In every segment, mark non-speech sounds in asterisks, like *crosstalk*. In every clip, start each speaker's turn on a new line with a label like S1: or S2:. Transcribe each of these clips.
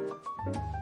S1: うん。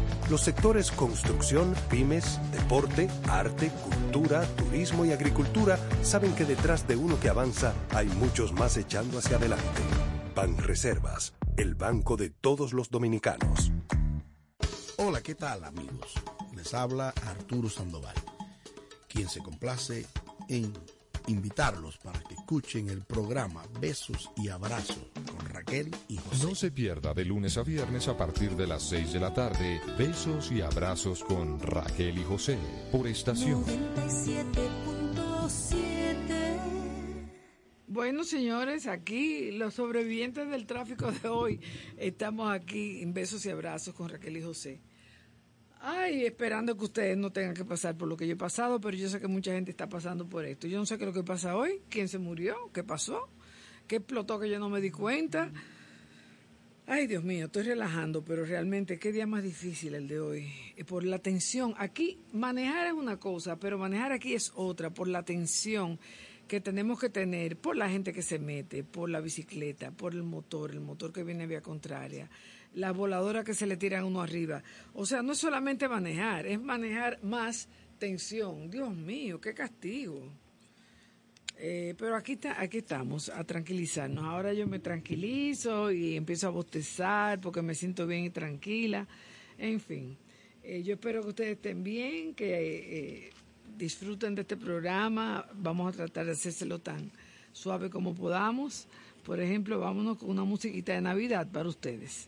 S2: Los sectores construcción, pymes, deporte, arte, cultura, turismo y agricultura saben que detrás de uno que avanza hay muchos más echando hacia adelante. Ban Reservas, el banco de todos los dominicanos.
S3: Hola, ¿qué tal amigos? Les habla Arturo Sandoval, quien se complace en invitarlos para que escuchen el programa Besos y Abrazos Raquel y José.
S4: No se pierda de lunes a viernes a partir de las 6 de la tarde Besos y Abrazos con Raquel y José por estación.
S5: Bueno, señores, aquí los sobrevivientes del tráfico de hoy estamos aquí en Besos y Abrazos con Raquel y José. Ay, esperando que ustedes no tengan que pasar por lo que yo he pasado, pero yo sé que mucha gente está pasando por esto. Yo no sé qué es lo que pasa hoy, quién se murió, qué pasó, qué explotó que yo no me di cuenta. Ay, Dios mío, estoy relajando, pero realmente qué día más difícil el de hoy. Por la tensión. Aquí manejar es una cosa, pero manejar aquí es otra, por la tensión que tenemos que tener, por la gente que se mete, por la bicicleta, por el motor, el motor que viene vía contraria la voladora que se le tiran uno arriba. O sea, no es solamente manejar, es manejar más tensión. Dios mío, qué castigo. Eh, pero aquí, está, aquí estamos, a tranquilizarnos. Ahora yo me tranquilizo y empiezo a bostezar porque me siento bien y tranquila. En fin, eh, yo espero que ustedes estén bien, que eh, disfruten de este programa. Vamos a tratar de hacérselo tan suave como podamos. Por ejemplo, vámonos con una musiquita de Navidad para ustedes.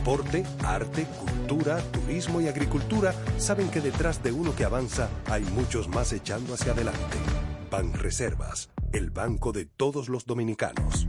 S2: deporte, arte, cultura, turismo y agricultura saben que detrás de uno que avanza hay muchos más echando hacia adelante. Banreservas, el banco de todos los dominicanos.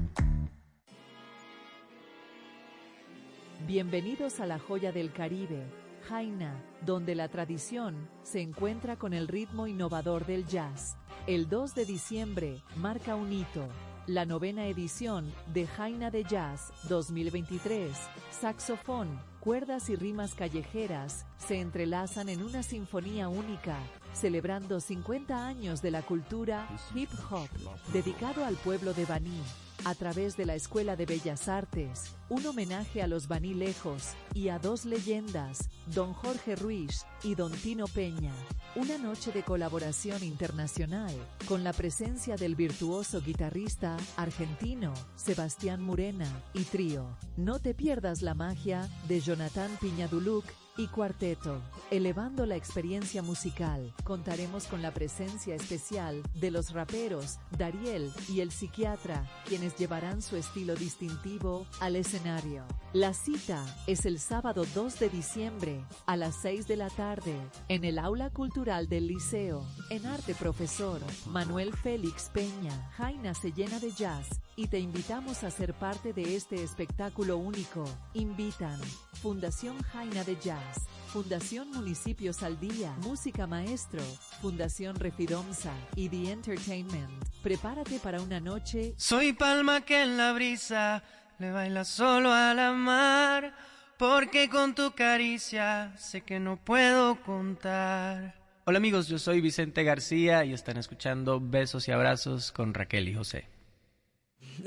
S6: Bienvenidos a la joya del Caribe, Jaina, donde la tradición se encuentra con el ritmo innovador del jazz. El 2 de diciembre marca un hito, la novena edición de Jaina de Jazz 2023. Saxofón, cuerdas y rimas callejeras se entrelazan en una sinfonía única, celebrando 50 años de la cultura hip hop, dedicado al pueblo de Baní a través de la Escuela de Bellas Artes, un homenaje a los Lejos y a dos leyendas, don Jorge Ruiz y don Tino Peña. Una noche de colaboración internacional con la presencia del virtuoso guitarrista argentino Sebastián Murena y trío. No te pierdas la magia de Jonathan Piñaduluc y cuarteto. Elevando la experiencia musical, contaremos con la presencia especial de los raperos Dariel y el psiquiatra, quienes llevarán su estilo distintivo al escenario. La cita es el sábado 2 de diciembre a las 6 de la tarde en el Aula Cultural del Liceo. En arte profesor Manuel Félix Peña, Jaina se llena de jazz y te invitamos a ser parte de este espectáculo único. Invitan Fundación Jaina de Jazz, Fundación Municipios al Día, Música Maestro, Fundación Refidomsa y The Entertainment. Prepárate para una noche.
S7: Soy palma que en la brisa le baila solo a la mar, porque con tu caricia sé que no puedo contar. Hola amigos, yo soy Vicente García y están escuchando Besos y Abrazos con Raquel y José.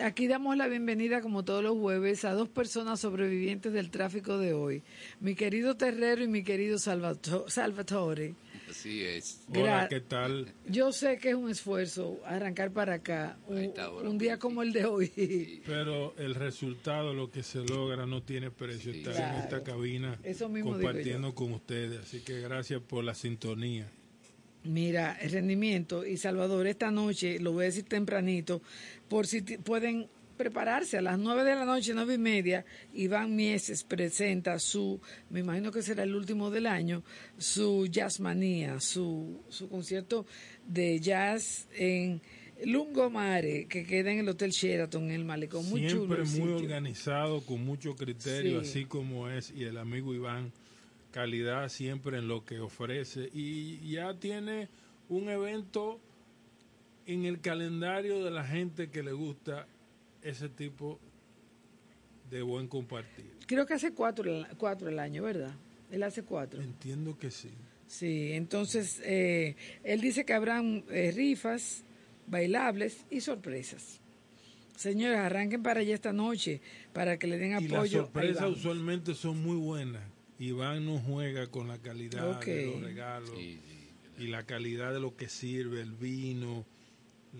S5: Aquí damos la bienvenida, como todos los jueves, a dos personas sobrevivientes del tráfico de hoy. Mi querido Terrero y mi querido Salvatore.
S8: Así es.
S9: Hola, ¿qué tal?
S5: Yo sé que es un esfuerzo arrancar para acá, un, día como el de hoy.
S9: Pero el resultado, lo que se logra, no tiene precio. Estar en esta cabina compartiendo con ustedes. Así que gracias por la sintonía.
S5: Mira, el rendimiento y Salvador, esta noche, lo voy a decir tempranito, por si pueden prepararse a las nueve de la noche, nueve y media, Iván Mieses presenta su, me imagino que será el último del año, su Jazzmanía, su, su concierto de jazz en Lungomare, que queda en el Hotel Sheraton, en el Malecón. Muy
S9: Siempre muy organizado, con mucho criterio, así como es, y el amigo Iván calidad siempre en lo que ofrece y ya tiene un evento en el calendario de la gente que le gusta ese tipo de buen compartir.
S5: Creo que hace cuatro, cuatro el año, ¿verdad? Él hace cuatro.
S9: Entiendo que sí.
S5: Sí, entonces eh, él dice que habrán eh, rifas, bailables y sorpresas. Señores, arranquen para allá esta noche para que le den apoyo. Y
S9: las sorpresas usualmente son muy buenas. Iván no juega con la calidad de los regalos y la calidad de lo que sirve, el vino,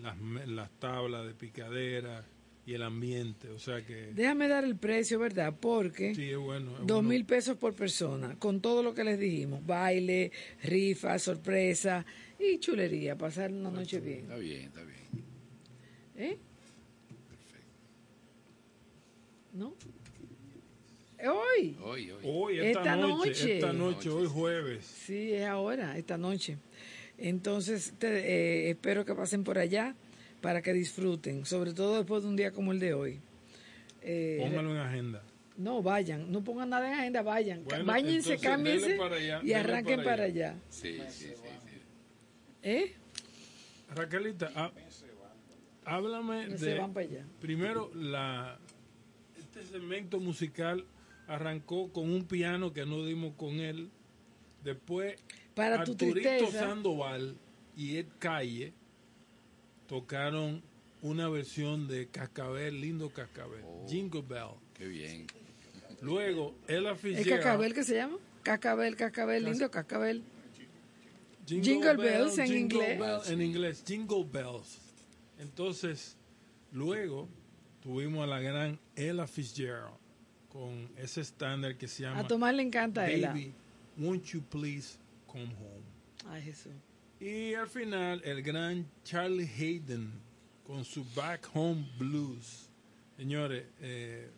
S9: las, las tablas de picadera y el ambiente, o sea que...
S5: Déjame dar el precio, ¿verdad? Porque
S9: sí, es bueno,
S5: dos mil pesos por persona, con todo lo que les dijimos, baile, rifa, sorpresa y chulería, pasar una noche bien.
S8: Está bien, está bien.
S5: ¿Eh? Perfecto. ¿No? Hoy.
S8: Hoy,
S9: hoy. esta, noche, Esta noche, hoy jueves.
S5: Sí, es ahora, esta noche. Entonces, eh, espero que pasen por allá para que disfruten, sobre todo después de un día como el de hoy.
S9: Eh, Póngalo en agenda.
S5: No, vayan, no pongan nada en agenda, vayan. Bueno, Báñense, cámbiense y arranquen para allá.
S8: Sí, sí, sí,
S5: ¿Eh?
S9: Raquelita, ah, háblame de...
S5: Van para allá.
S9: Primero, la, este segmento musical arrancó con un piano que no dimos con él. Después,
S5: Para
S9: Arturito Sandoval y Ed Calle tocaron una versión de Cascabel, lindo Cascabel, oh, Jingle Bell.
S8: Qué bien.
S9: Luego, Ella
S5: Fitzgerald. ¿El Cascabel que se llama? Cascabel, cascabel, lindo cascabel. Jingle bells en
S9: jingle
S5: inglés.
S9: bell- en inglés, Jingle Bells. Entonces, luego tuvimos a la gran Ella Fitzgerald con ese estándar que se llama
S5: A Tomás le encanta ella.
S9: Baby, Won't You Please Come Home.
S5: Ay, Jesús.
S9: Y al final, el gran Charlie Hayden con su Back Home Blues. Señores, eh,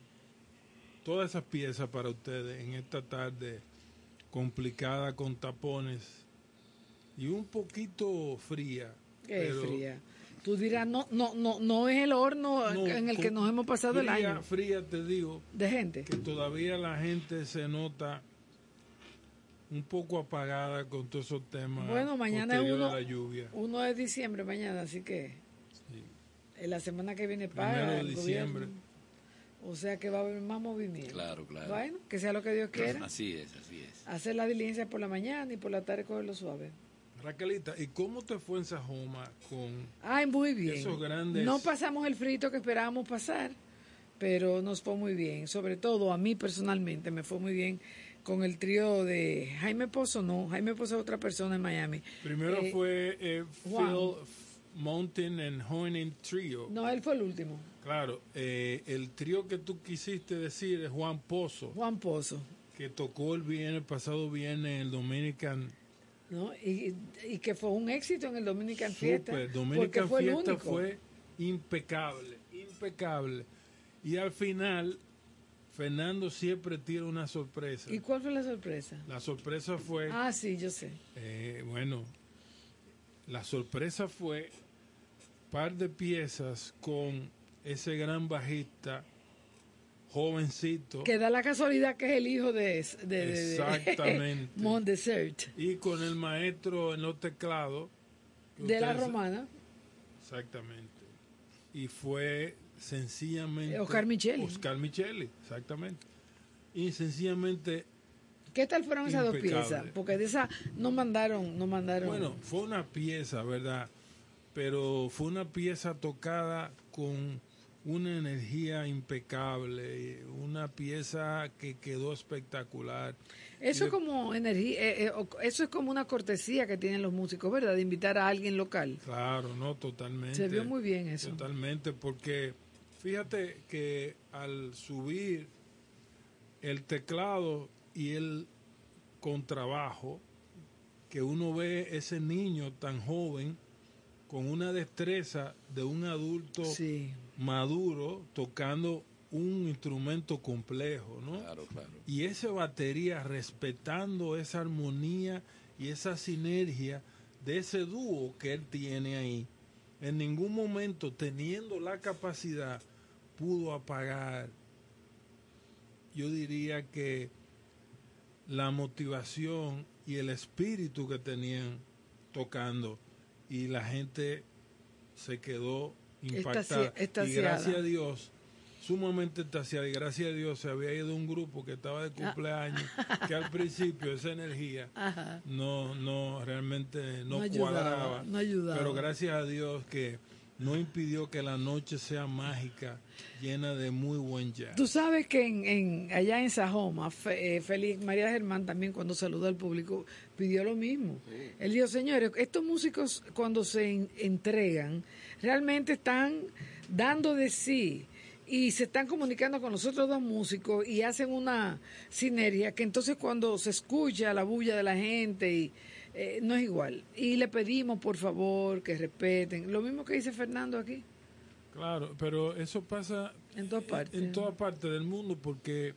S9: todas esas piezas para ustedes en esta tarde complicada con tapones y un poquito fría.
S5: Qué
S9: pero
S5: fría. Tú dirás, no, no, no, no es el horno
S9: no,
S5: en el que nos hemos pasado el año
S9: Fría, te digo,
S5: de gente.
S9: que todavía la gente se nota un poco apagada con todos esos temas.
S5: Bueno, mañana es uno,
S9: la lluvia.
S5: uno de diciembre mañana, así que en la semana que viene
S9: Primero
S5: para
S9: de
S5: el
S9: diciembre.
S5: gobierno. O sea que va a haber más movimiento.
S8: Claro, claro.
S5: Bueno, que sea lo que Dios quiera.
S8: Así es, así es.
S5: Hacer la diligencia por la mañana y por la tarde cogerlo suave.
S9: Raquelita, ¿y cómo te fue en Sajoma con
S5: Ay, muy bien.
S9: Esos grandes-
S5: No pasamos el frito que esperábamos pasar, pero nos fue muy bien. Sobre todo a mí personalmente me fue muy bien con el trío de Jaime Pozo, no, Jaime Pozo es otra persona en Miami.
S9: Primero
S5: Eh,
S9: fue eh. Phil Mountain and Hoening Trio.
S5: No, él fue el último,
S9: Claro, eh, el trío que tú quisiste decir es Juan Pozo,
S5: Juan Pozo.
S9: que tocó el viernes, pasado viernes en el Dominican
S5: ¿no? Y, y que fue un éxito en el Dominican Fiesta.
S9: Super. Dominican
S5: fue el
S9: Fiesta
S5: único.
S9: fue impecable, impecable. Y al final, Fernando siempre tira una sorpresa.
S5: ¿Y cuál fue la sorpresa?
S9: La sorpresa fue,
S5: Ah, sí, yo sé.
S9: eh, bueno, la sorpresa fue par de piezas con ese gran bajista, jovencito,
S5: Que da la casualidad que es el hijo de, de, de-
S9: Exactamente. *laughs*
S5: Mont Desert,
S9: y con el maestro en los teclados.
S5: de la romana.
S9: Exactamente. Y fue sencillamente...
S5: Oscar Micheli.
S9: Oscar Micheli, exactamente. Y sencillamente,
S5: ¿Qué tal fueron esas dos piezas? Porque de esas no mandaron, no mandaron.
S9: bueno, fue una pieza, ¿verdad? Pero fue una pieza tocada con una energía impecable, una pieza que quedó espectacular.
S5: eso es como energía, eh, eh, eso es como una cortesía que tienen los músicos, ¿verdad? De invitar a alguien local.
S9: Claro, no, totalmente.
S5: Se vio muy bien eso.
S9: Totalmente, porque fíjate que al subir el teclado y el contrabajo, que uno ve ese niño tan joven con una destreza de un adulto
S5: Sí.
S9: Maduro tocando un instrumento complejo, ¿no?
S8: Claro, claro.
S9: Y esa batería respetando esa armonía y esa sinergia de ese dúo que él tiene ahí. En ningún momento, teniendo la capacidad, pudo apagar, yo diría que la motivación y el espíritu que tenían tocando. Y la gente se quedó impactada. Y gracias a Dios, sumamente extasiada. Y gracias a Dios se había ido un grupo que estaba de cumpleaños, que al principio esa energía *laughs*
S5: Ajá.
S9: no, no, realmente no,
S5: No ayudaba,
S9: cuadraba.
S5: no ayudaba.
S9: Pero gracias a Dios que no impidió que la noche sea mágica, llena de muy buen jazz.
S5: Tú sabes que en, en- allá en Sajoma, Fe- eh, Félix María Germán también cuando saludó al público pidió lo mismo. Él dijo, señores, estos músicos cuando se en- entregan realmente están dando de sí y se están comunicando con los otros dos músicos y hacen una sinergia que entonces cuando se escucha la bulla de la gente y eh, no es igual. Y le pedimos por favor que respeten. Lo mismo que dice Fernando aquí.
S9: Claro, pero eso pasa
S5: En todas partes.
S9: en toda parte del mundo porque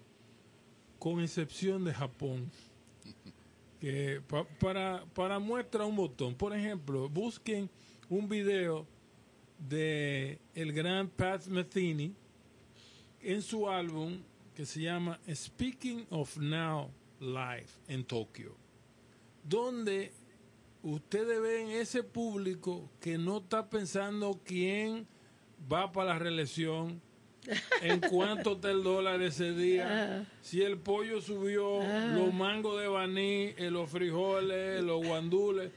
S9: con excepción de Japón que pa- para para muestra un botón por ejemplo busquen un video de el gran Pat Metheny en su álbum que se llama Speaking of Now Live en Tokio donde ustedes ven ese público que no está pensando quién va para la reelección, en cuánto está el dólar ese día, *laughs* si el pollo subió, los mangos de baní, eh, los frijoles, *laughs* los guandules,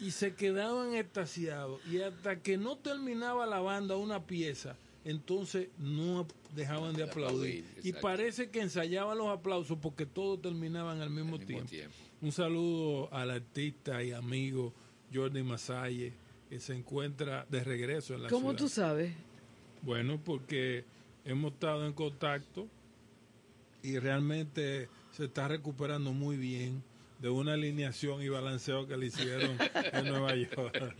S9: y se quedaban extasiados. Y hasta que no terminaba la banda una pieza, entonces no dejaban de aplaudir. Y parece que ensayaban los aplausos porque todos terminaban al mismo,
S8: mismo
S9: tiempo.
S8: tiempo.
S9: Un saludo al artista y amigo Jordi Masalle, que se encuentra de regreso en la
S5: ¿Cómo
S9: ciudad.
S5: tú sabes?
S9: Bueno, porque hemos estado en contacto y realmente se está recuperando muy bien de una alineación y balanceo que le hicieron en Nueva York.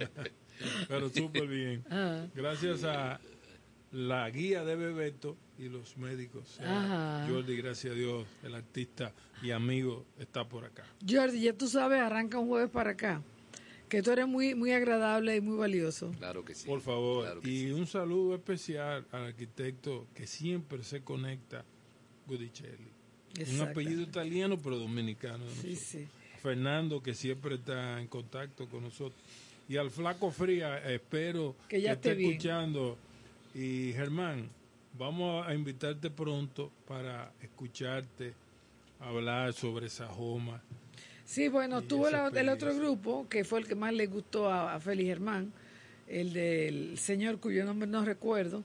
S9: *laughs* Pero súper bien.
S5: Ah.
S9: Gracias a la guía de Bebeto y los médicos.
S5: Ajá.
S9: Jordi, gracias a Dios, el artista y amigo está por acá.
S5: Jordi, ya tú sabes, arranca un jueves para acá. Que tú eres muy, muy agradable y muy valioso.
S8: Claro que sí.
S9: Por favor.
S8: Claro
S9: y un saludo especial al arquitecto que siempre se conecta, Gudicelli. Un apellido italiano, pero dominicano.
S5: Sí, sí.
S9: Fernando, que siempre está en contacto con nosotros. Y al Flaco Fría, espero
S5: Que ya
S9: esté
S5: esté bien.
S9: escuchando. Y Germán, vamos a invitarte pronto para escucharte hablar sobre Sajoma.
S5: Sí, bueno, tuvo
S9: esa
S5: la- el otro grupo, que fue el que más le gustó a, a Félix Germán, el del señor cuyo nombre no recuerdo,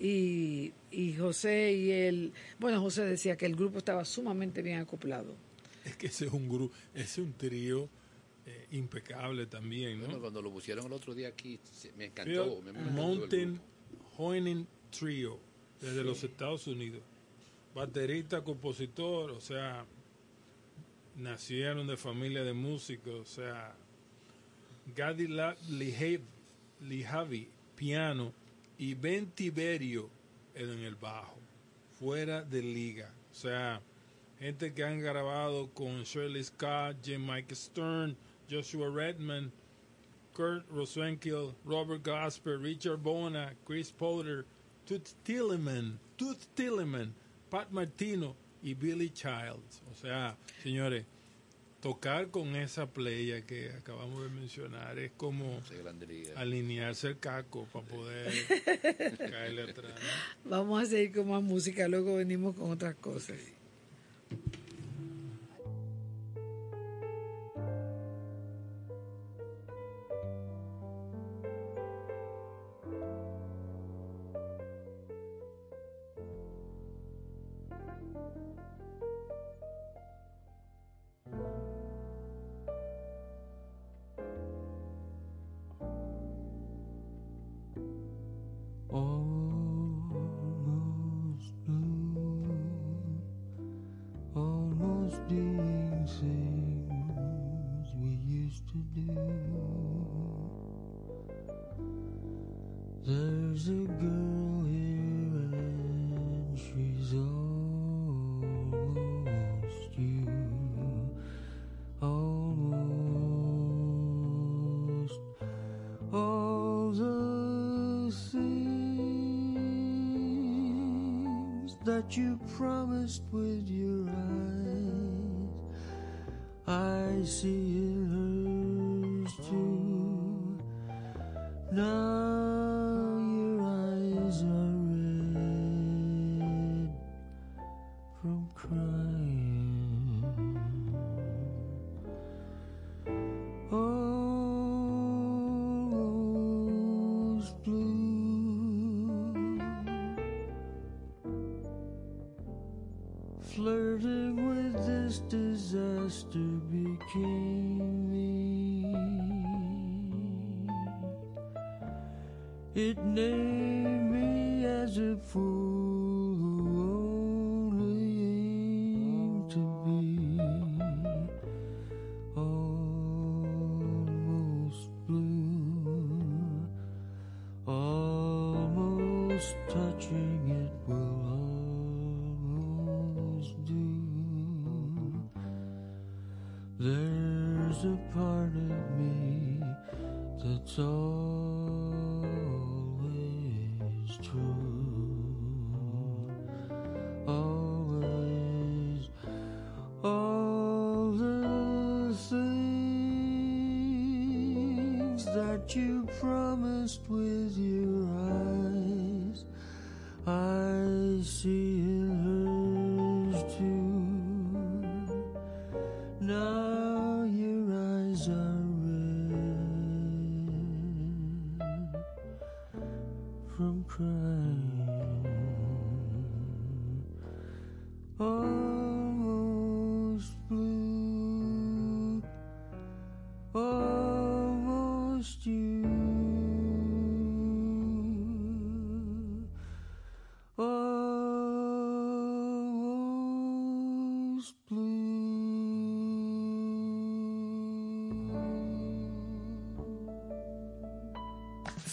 S5: y, y José y él, bueno, José decía que el grupo estaba sumamente bien acoplado.
S9: Es que ese es un grupo, ese es un trío eh, impecable también, ¿no?
S8: Bueno, cuando lo pusieron el otro día aquí, se- me encantó. me- me encantó
S9: Mountain. Hoening Trio, desde los Estados Unidos. Baterista, compositor, o sea, nacieron de familia de músicos, o sea, Gadi Lijavi, piano, y Ben Tiberio en el bajo, fuera de liga. O sea, gente que han grabado con Shirley Scott, Jim Mike Stern, Joshua Redman, Kurt Rosenkiel, Robert Gasper, Richard Bona, Chris Potter, Toots Tilleman, Toots Tilleman, Pat Martino y Billy Childs. O sea, señores, tocar con esa playa que acabamos de mencionar es como alinearse el caco para poder *laughs* caerle atrás. ¿no?
S5: Vamos a seguir con más música, luego venimos con otras cosas.
S10: Promised with your eyes. I see in It named me as a fool just with you.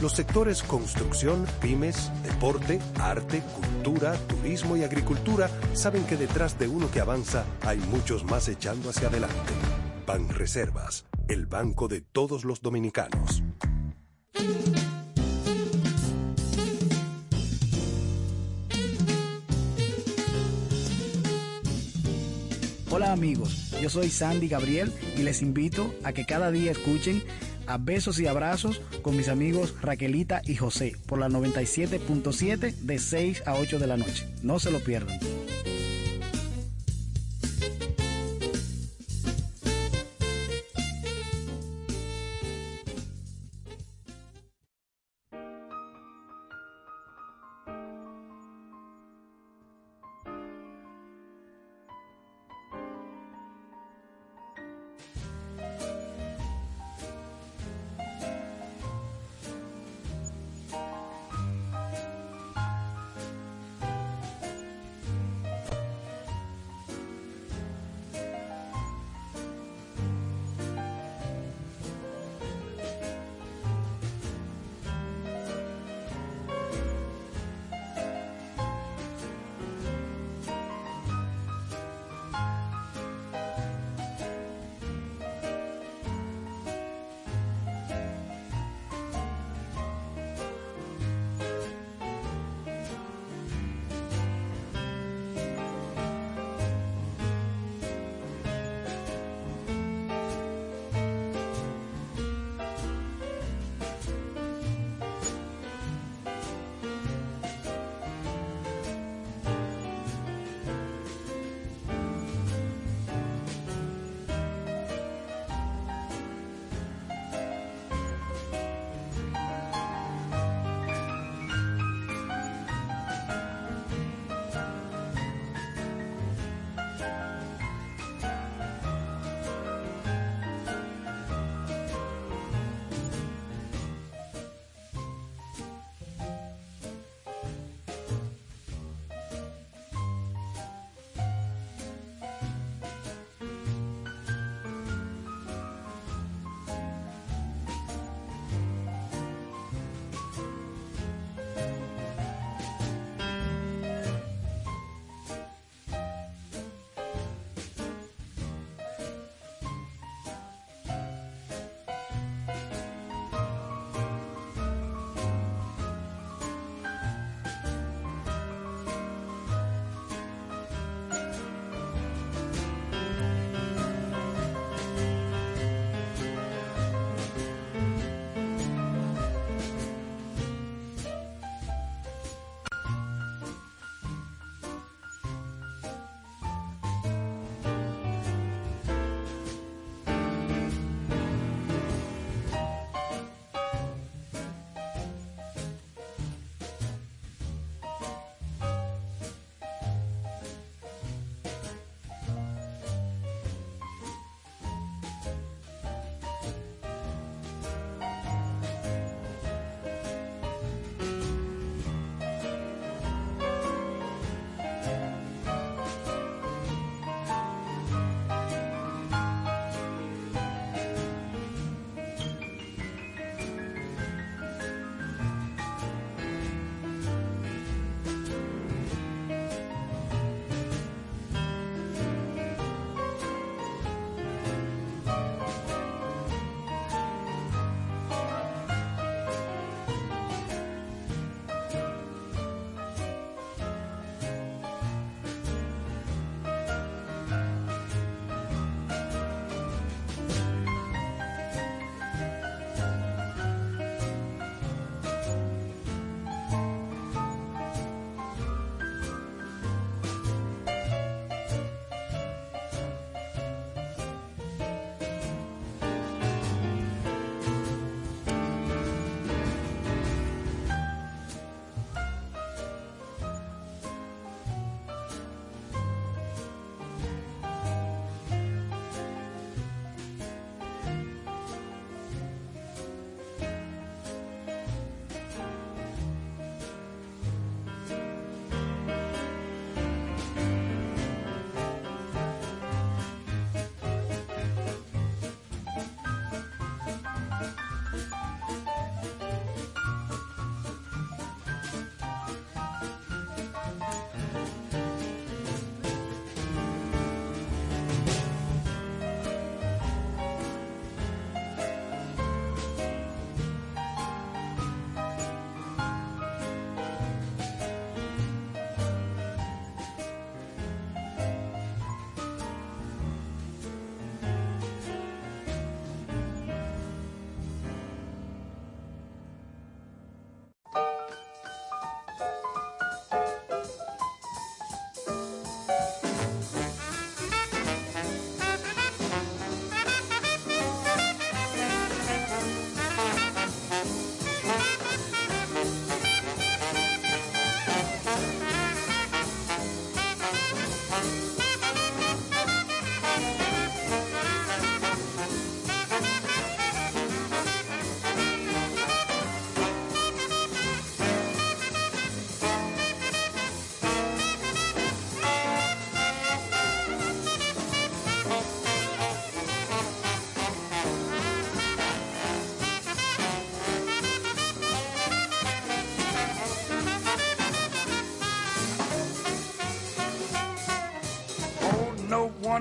S2: Los sectores construcción, pymes, deporte, arte, cultura, turismo y agricultura saben que detrás de uno que avanza hay muchos más echando hacia adelante. Banreservas, el banco de todos los dominicanos.
S11: Hola amigos, yo soy Sandy Gabriel y les invito a que cada día escuchen a Besos y Abrazos con mis amigos Raquelita y José por la 97.7 de 6 a 8 de la noche. No se lo pierdan.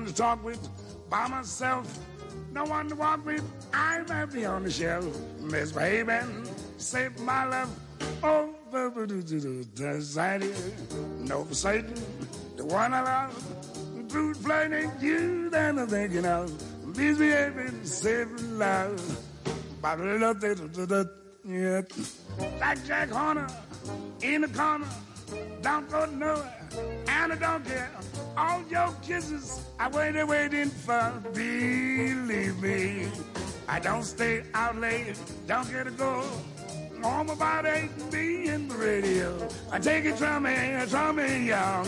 S12: To talk with by myself. No one to walk with. I'm happy on the shelf. Misbehaving, save my life. Oh, anxiety, no Satan, the one I love. Plain ain't you that I'm thinking of. Misbehaving, life. Yeah. Like Jack Horner in the corner, don't go nowhere, and I don't care. All your kisses, I waited, waiting for. Believe me, I don't stay out late, don't get a go. Home about eight and be in the radio. I take it from me, from me young.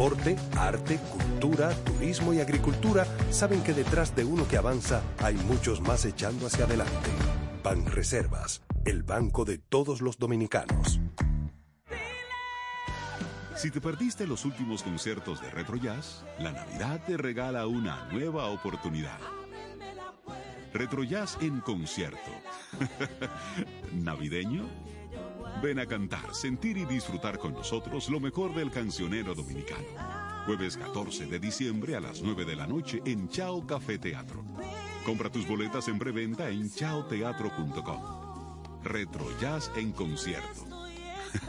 S2: deporte, arte, cultura, turismo y agricultura saben que detrás de uno que avanza hay muchos más echando hacia adelante. Ban Reservas, el banco de todos los dominicanos.
S13: Si te perdiste los últimos conciertos de Retro Jazz, la Navidad te regala una nueva oportunidad. Retro Jazz en concierto. *laughs* ¿Navideño? Ven a cantar, sentir y disfrutar con nosotros lo mejor del cancionero dominicano. Jueves 14 de diciembre a las 9 de la noche en Chao Café Teatro. Compra tus boletas en preventa en chaoteatro.com. Retro Jazz en concierto.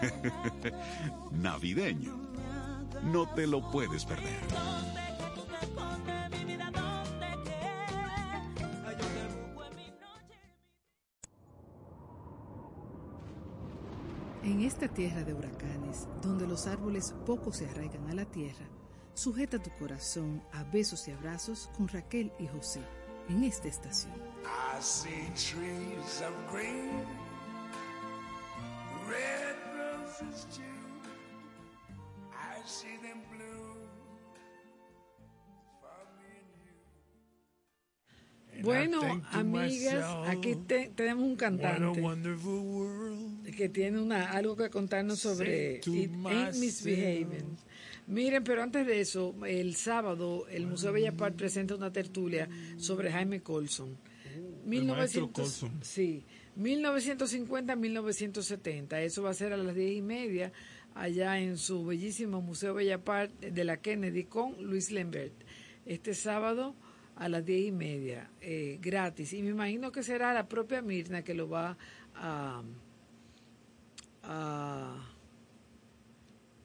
S13: *laughs* Navideño. No te lo puedes perder.
S14: En esta tierra de huracanes, donde los árboles poco se arraigan a la tierra, sujeta tu corazón a besos y abrazos con Raquel y José en esta estación.
S5: Bueno, amigas, aquí te- tenemos un cantante que tiene una algo que contarnos sobre It Ain't Misbehaving. Miren, pero antes de eso, el sábado el Museo Bella Part presenta una tertulia sobre Jaime Colson.
S9: El maestro Colson.
S5: Sí, 1950-1970. Eso va a ser a las diez y media allá en su bellísimo Museo Bella Part de la Kennedy con Luis Lambert. Este sábado a las diez y media, eh, gratis. Y me imagino que será la propia Mirna que lo va a, a,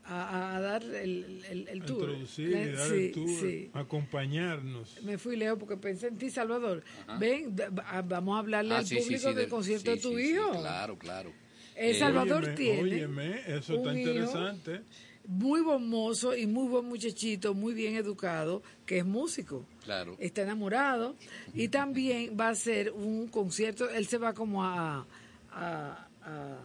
S5: a- a dar el, el, el
S9: A
S5: tour.
S9: Introducir
S5: La-
S9: y dar
S5: sí,
S9: el tour,
S5: sí.
S9: acompañarnos.
S5: Me fui lejos porque pensé en ti, Salvador.
S8: Ajá.
S5: Ven, da- va- vamos a hablarle
S8: Ah,
S5: al
S8: sí,
S5: público
S8: sí,
S5: del
S8: del-
S5: concierto
S8: sí,
S5: de tu
S8: sí, sí,
S5: hijo.
S8: claro, claro.
S5: El
S8: Eh,
S5: Salvador
S9: Óyeme,
S5: tiene
S9: óyeme, eso está
S5: un hijo
S9: interesante.
S5: Muy buen mozo y muy buen muchachito, muy bien educado, que es músico.
S8: Claro.
S5: Está enamorado y también va a ser un concierto. Él se va como a, a- a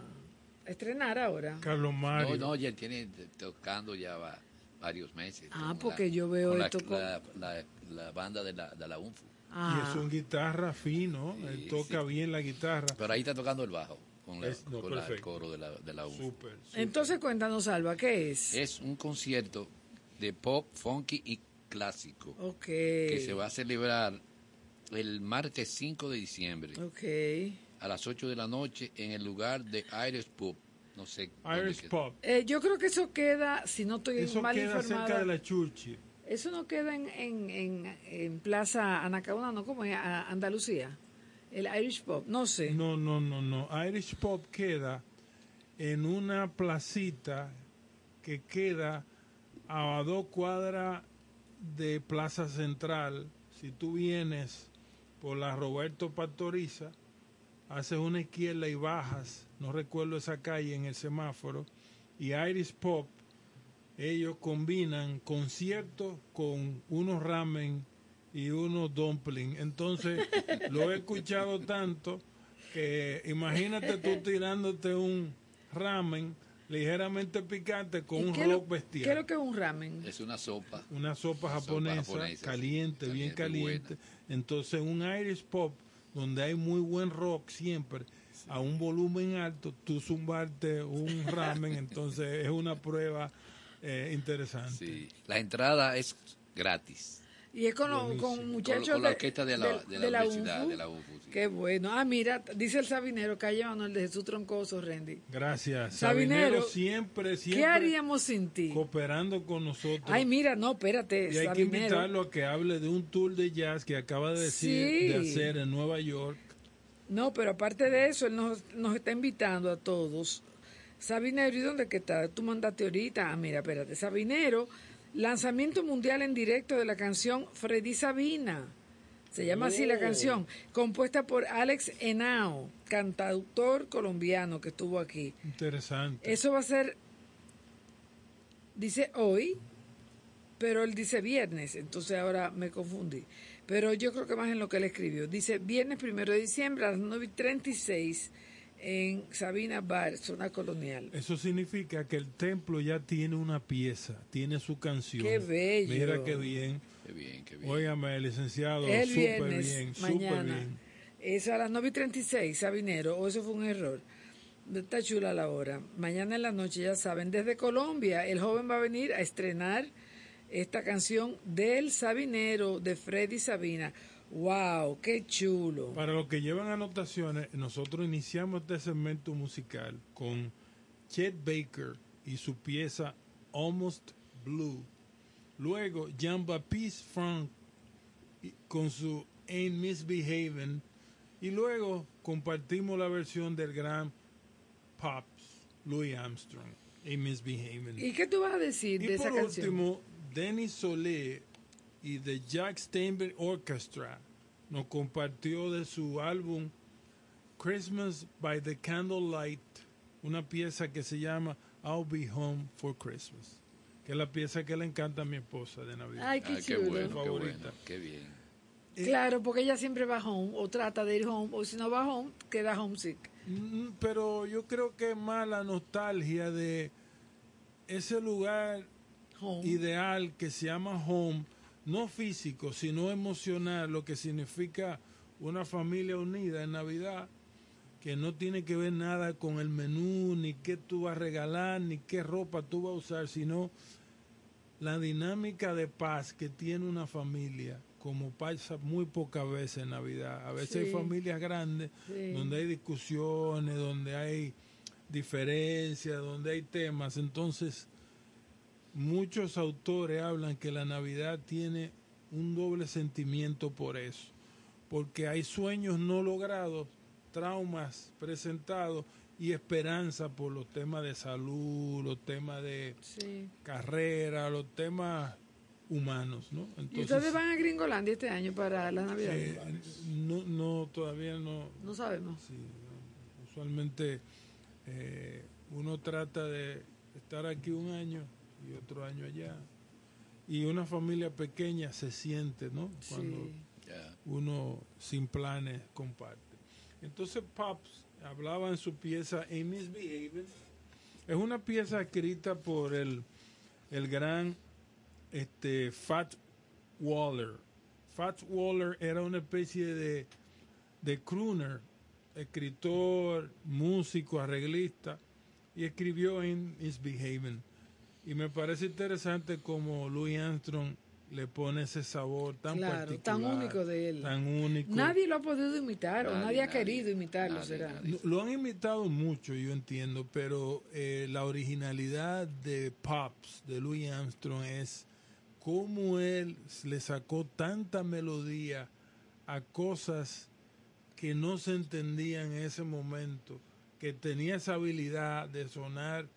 S5: estrenar ahora.
S9: Carlos
S8: No,
S9: Mario.
S8: no, ya tiene tocando ya va varios meses.
S5: Ah, porque
S8: la-
S5: yo veo
S8: con la-
S5: esto con-
S8: La, la- la banda de la, de la UNFU.
S5: Ah.
S9: Y es un guitarra fino, él toca bien la guitarra.
S8: Pero ahí está tocando el bajo con, la,
S9: Es- no,
S8: con la- el coro de la, de la.
S9: Súper.
S5: Entonces cuéntanos, Alba, ¿qué es?
S8: Es un concierto de pop, funky y clásico
S5: Ok.
S8: que se va a celebrar el martes 5 de diciembre
S5: Ok.
S8: a las 8 de la noche en el lugar de Irish Pub. No sé.
S9: Irish
S8: queda.
S9: Pop.
S5: Eh, yo creo que eso queda, si no estoy
S9: Eso
S5: mal
S9: queda
S5: informada.
S9: cerca de la Churchill.
S5: Eso no queda en, en, en, en Plaza Anacauna, ¿no? Como en Andalucía. El Irish Pop, no sé.
S9: No, no, no, no. Irish Pop queda en una placita que queda a dos cuadras de Plaza Central. Si tú vienes por la Roberto Pastoriza, haces una izquierda y bajas, no recuerdo esa calle en el semáforo, y Irish Pop, ellos combinan conciertos con unos ramen y unos dumplings. Entonces, lo he escuchado tanto que imagínate tú tirándote un ramen ligeramente picante con
S5: ¿Y
S9: un rock bestial.
S5: ¿Qué es lo que es un ramen?
S8: Es una sopa.
S9: Una sopa
S8: Sopa
S9: japonesa, caliente,
S8: sí.
S9: bien
S8: Caliente,
S9: caliente. Entonces, un Irish pop donde hay muy buen rock siempre, a un volumen alto, tú zumbarte un *laughs* ramen, entonces es una prueba eh, interesante.
S8: Sí. La entrada es gratis.
S5: Y es con, lo- con muchachos
S8: con la
S5: de-
S8: orquesta de la, de la, universidad,
S5: UNFU.
S8: de la UNFU, sí.
S5: Qué bueno. Ah, mira, dice el Sabinero, calle Manuel de Jesús Troncoso, Randy.
S9: Gracias.
S5: Sabinero,
S9: Sabinero siempre, siempre
S5: ¿Qué haríamos sin ti?
S9: cooperando con nosotros.
S5: Ay, mira, no, espérate,
S9: y hay que invitarlo a que hable de un tour de jazz que acaba de decir
S5: Sí.
S9: de hacer en Nueva York.
S5: No, pero aparte de eso, él nos, nos está invitando a todos. Sabinero, ¿y dónde que está? Tú mandaste ahorita. Ah, mira, espérate. Sabinero Lanzamiento mundial en directo de la canción Freddy Sabina. Se llama así la
S9: Oh.
S5: canción, compuesta por Alex Henao, cantautor colombiano que estuvo aquí.
S9: Interesante.
S5: Eso va a ser, dice hoy, pero él dice viernes, entonces ahora me confundí. Pero yo creo que más en lo que él escribió. Dice viernes primero de diciembre a las 9 y 36 en Sabina Bar, zona colonial.
S9: Eso significa que el templo ya tiene una pieza, tiene su canción.
S5: Qué bello.
S9: Mira qué bien.
S8: Qué bien, qué bien.
S9: Óigame, licenciado,
S5: el
S9: súper bien, súper
S5: mañana.
S9: bien.
S5: Es a las 9 y 36, Sabinero, o eso fue un error. Está chula la hora. Mañana en la noche, ya saben, desde Colombia, el joven va a venir a estrenar esta canción del Sabinero de Freddy Sabina. ¡Wow! ¡Qué chulo!
S9: Para los que llevan anotaciones, nosotros iniciamos este segmento musical con Chet Baker y su pieza Almost Blue. Luego Jean-Baptiste Frank y- con su Ain't Misbehaving. Y luego compartimos la versión del gran Pops, Louis Armstrong, Ain't Misbehaving.
S5: ¿Y qué tú vas a decir
S9: Y
S5: de esa
S9: por
S5: canción?
S9: último, Denis Solé y The Jack Steinberg Orchestra nos compartió de su álbum Christmas by the Candlelight una pieza que se llama I'll Be Home for Christmas, que es la pieza que le encanta a mi esposa de Navidad.
S5: Ay, qué
S8: Ah, qué
S5: chulo.
S8: bueno, qué
S9: favorita.
S8: bueno, qué bien.
S5: Claro, porque ella siempre va home, o trata de ir home, o si no va home, queda homesick.
S9: Mm, Pero yo creo que es más la nostalgia de ese lugar ideal que se llama home, no físico, sino emocional, lo que significa una familia unida en Navidad, que no tiene que ver nada con el menú, ni qué tú vas a regalar, ni qué ropa tú vas a usar, sino la dinámica de paz que tiene una familia, como pasa muy pocas veces en Navidad. A veces hay familias grandes
S5: Sí.
S9: donde hay discusiones, donde hay diferencias, donde hay temas. Entonces, muchos autores hablan que la Navidad tiene un doble sentimiento por eso, porque hay sueños no logrados, traumas presentados y esperanza por los temas de salud, los temas de
S5: Sí.
S9: carrera, los temas humanos, ¿no?
S5: ¿Y ustedes van a Gringolandia este año para la Navidad?
S9: eh, no, no, todavía no.
S5: No sabemos.
S9: Sí, no. usualmente eh, uno trata de estar aquí un año y otro año allá. Y una familia pequeña se siente, ¿no? Cuando uno sin planes comparte. Entonces Pops hablaba en su pieza A Misbehaving. Es una pieza escrita por el, el gran este, Fat Waller. Fat Waller era una especie de, de crooner, escritor, músico, arreglista, y escribió en Misbehaving. Y me parece interesante como Louis Armstrong le pone ese sabor tan
S5: Claro,
S9: particular.
S5: tan único de él.
S9: Tan único.
S5: Nadie lo ha podido imitar, o
S9: Nadie,
S5: nadie ha querido imitarlo, será.
S9: Lo han imitado mucho, yo entiendo, pero eh, la originalidad de Pops, de Louis Armstrong, es cómo él le sacó tanta melodía a cosas que no se entendían en ese momento, que tenía esa habilidad de sonar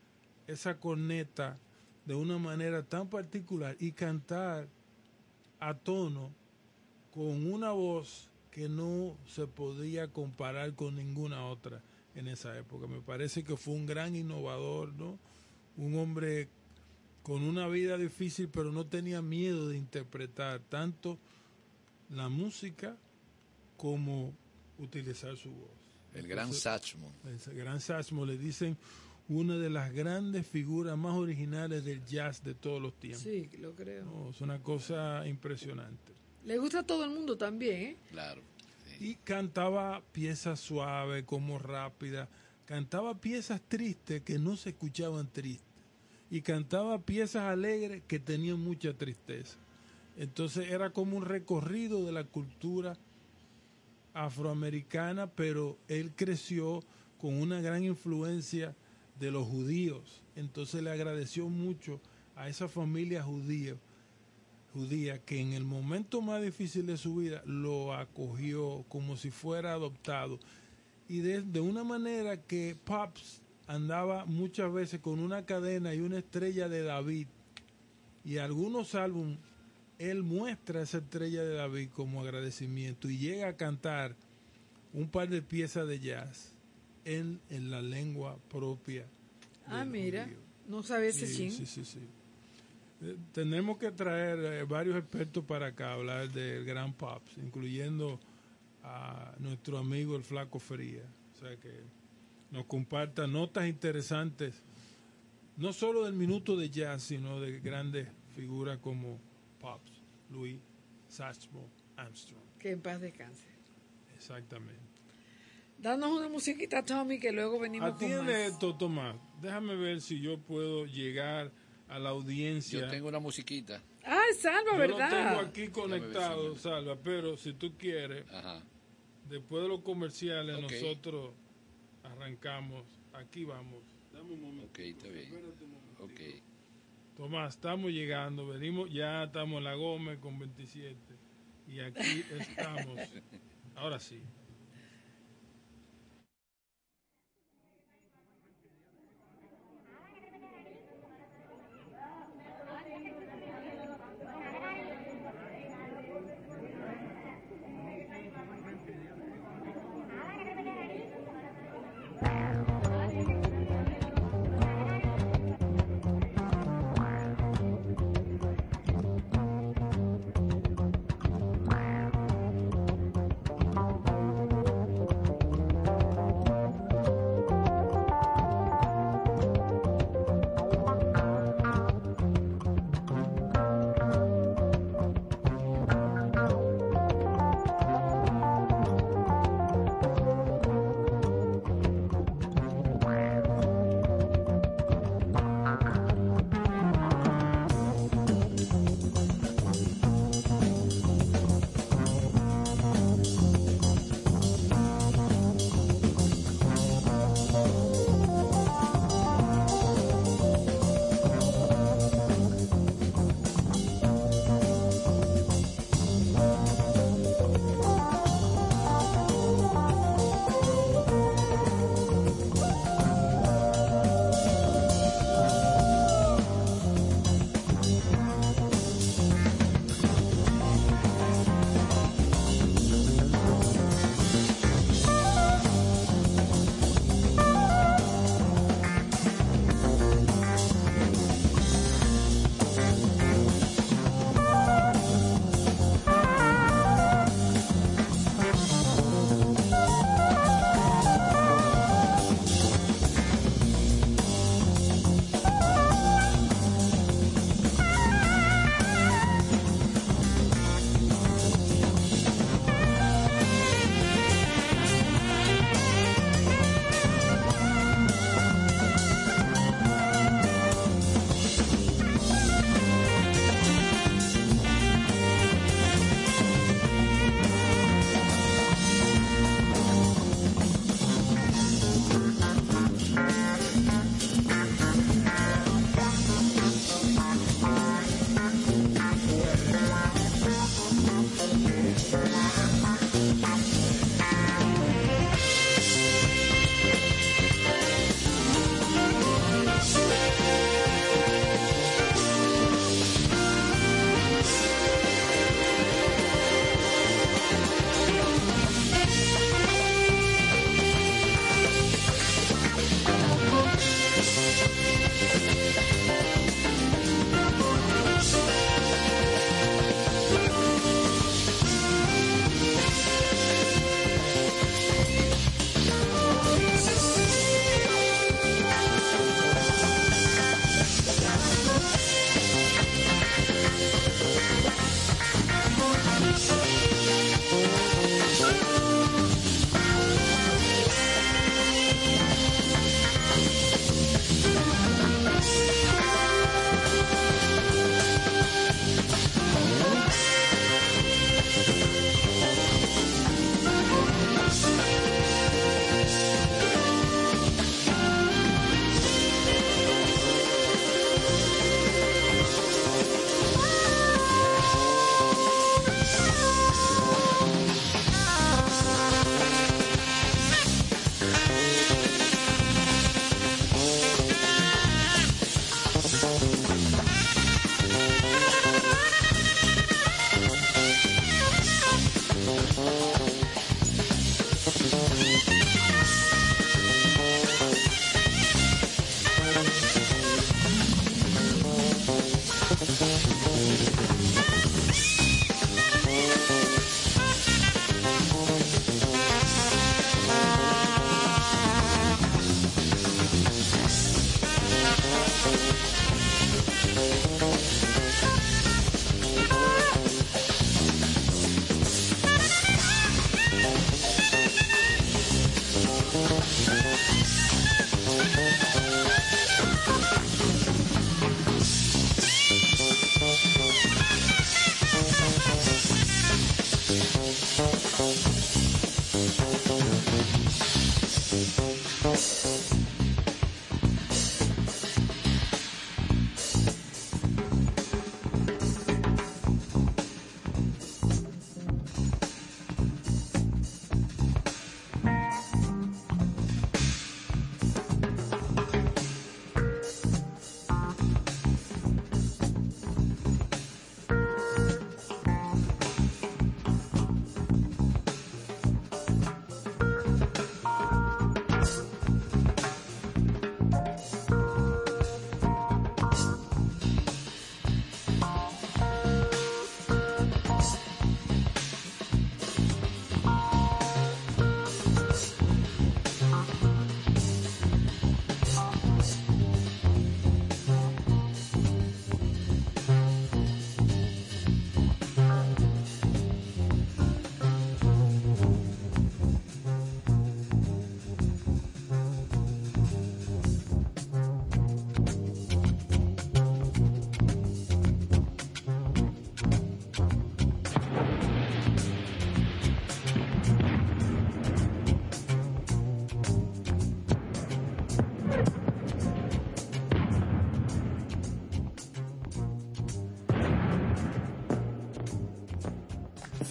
S9: esa corneta de una manera tan particular y cantar a tono con una voz que no se podía comparar con ninguna otra en esa época. Me parece que fue un gran innovador, ¿no? Un hombre con una vida difícil, pero no tenía miedo de interpretar tanto la música como utilizar su voz.
S8: El gran
S9: Entonces,
S8: Satchmo.
S9: El gran Satchmo le dicen una de las grandes figuras más originales del jazz de todos los tiempos.
S5: Sí, lo creo.
S9: No, es una cosa impresionante.
S5: Le gusta a todo el mundo también, ¿eh?
S8: Claro.
S9: Y cantaba piezas suaves, como rápidas. Cantaba piezas tristes que no se escuchaban tristes. Y cantaba piezas alegres que tenían mucha tristeza. Entonces era como un recorrido de la cultura afroamericana, pero él creció con una gran influencia de los judíos. Entonces le agradeció mucho a esa familia judía, judía que en el momento más difícil de su vida lo acogió como si fuera adoptado. Y de, de una manera que Pops andaba muchas veces con una cadena y una estrella de David Y algunos álbumes, él muestra esa estrella de David como agradecimiento y llega a cantar un par de piezas de jazz en, en la lengua propia.
S5: Ah, mira,
S9: judío.
S5: no sabía ese
S9: Sí, sí, sí, sí. Eh, Tenemos que traer eh, varios expertos para acá hablar del Gran Pops, incluyendo a nuestro amigo el Flaco Fería. O sea que nos comparta notas interesantes, no solo del minuto de jazz, sino de grandes figuras como Pops, Louis, Satchmo, Armstrong.
S5: Que en paz descanse.
S9: Exactamente.
S5: Danos una musiquita, Tommy, que luego venimos con
S9: Atiende
S5: más.
S9: esto, Tomás. Déjame ver si yo puedo llegar a la audiencia.
S8: Yo tengo una musiquita.
S5: Ah, Salva,
S9: Yo
S5: ¿verdad?
S9: lo tengo aquí conectado, Salva, pero si tú quieres,
S8: Ajá.
S9: después de los comerciales, nosotros arrancamos. Aquí vamos. Dame un momento.
S8: Ok, está bien. Ok.
S9: Tomás, estamos llegando, venimos, ya estamos en la Gómez con 27 y aquí *laughs* estamos. Ahora sí.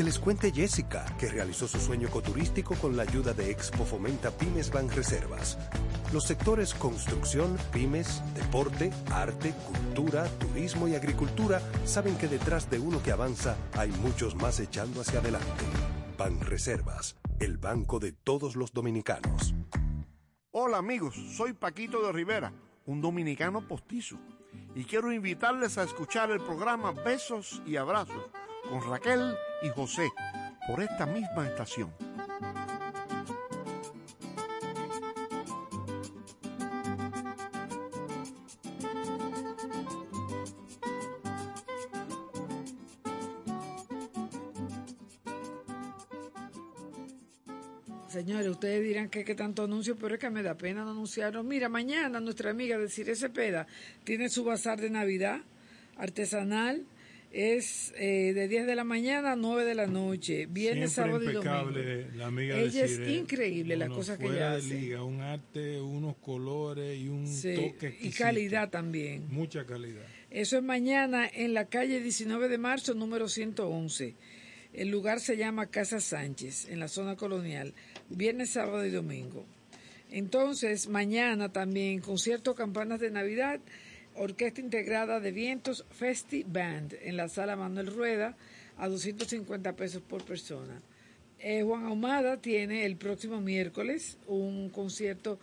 S2: Que les cuente Jessica, que realizó su sueño ecoturístico con la ayuda de Expo Fomenta Pymes Banreservas. Los sectores construcción, pymes, deporte, arte, cultura, turismo y agricultura saben que detrás de uno que avanza hay muchos más echando hacia adelante. Banreservas, el banco de todos los dominicanos.
S15: Hola amigos, soy Paquito de Rivera, un dominicano postizo, y quiero invitarles a escuchar el programa Besos y Abrazos con Raquel y José por esta misma estación.
S5: Señores, ustedes dirán que qué tanto anuncio, pero es que me da pena no anunciarlo. Mira, mañana nuestra amiga de Cire Cepeda tiene su bazar de Navidad artesanal. Es eh, de 10 de la mañana a 9 de la noche, viernes, sábado y domingo.
S9: la amiga de
S5: Ella es
S9: Cire.
S5: increíble las cosas que ella
S9: de
S5: hace.
S9: liga, un arte, unos colores y un
S5: Sí,
S9: toque
S5: y calidad también.
S9: Mucha calidad.
S5: Eso es mañana en la calle 19 de marzo, número 111. El lugar se llama Casa Sánchez, en la zona colonial, viernes, sábado y domingo. Entonces, mañana también concierto Campanas de Navidad, Orquesta Integrada de Vientos, Festi Band, en la sala Manuel Rueda, a 250 pesos por persona. Eh, Juan Ahumada tiene el próximo miércoles un concierto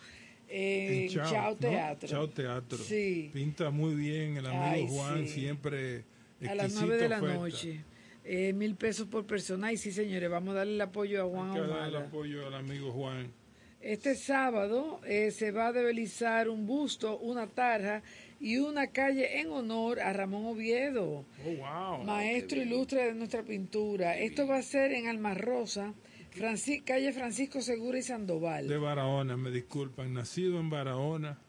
S5: en
S9: En
S5: Chao. Teatro.
S9: Chao Teatro.
S5: Sí.
S9: Pinta muy bien el amigo
S5: Ay,
S9: Juan,
S5: sí.
S9: siempre
S5: A las
S9: exquisita
S5: 9 de la
S9: oferta.
S5: noche. Eh, mil pesos por persona. Y sí, señores, vamos a darle el apoyo a Juan
S9: Hay que dar el apoyo al amigo Juan.
S5: Este sábado eh, se va a develizar un busto, una tarja y una calle en honor a Ramón Oviedo,
S9: Oh, wow.
S5: maestro ilustre de nuestra pintura. Esto va a ser en Alma Rosa, Franci- calle Francisco Segura y Sandoval.
S9: De Barahona, me disculpan. Nacido en Barahona.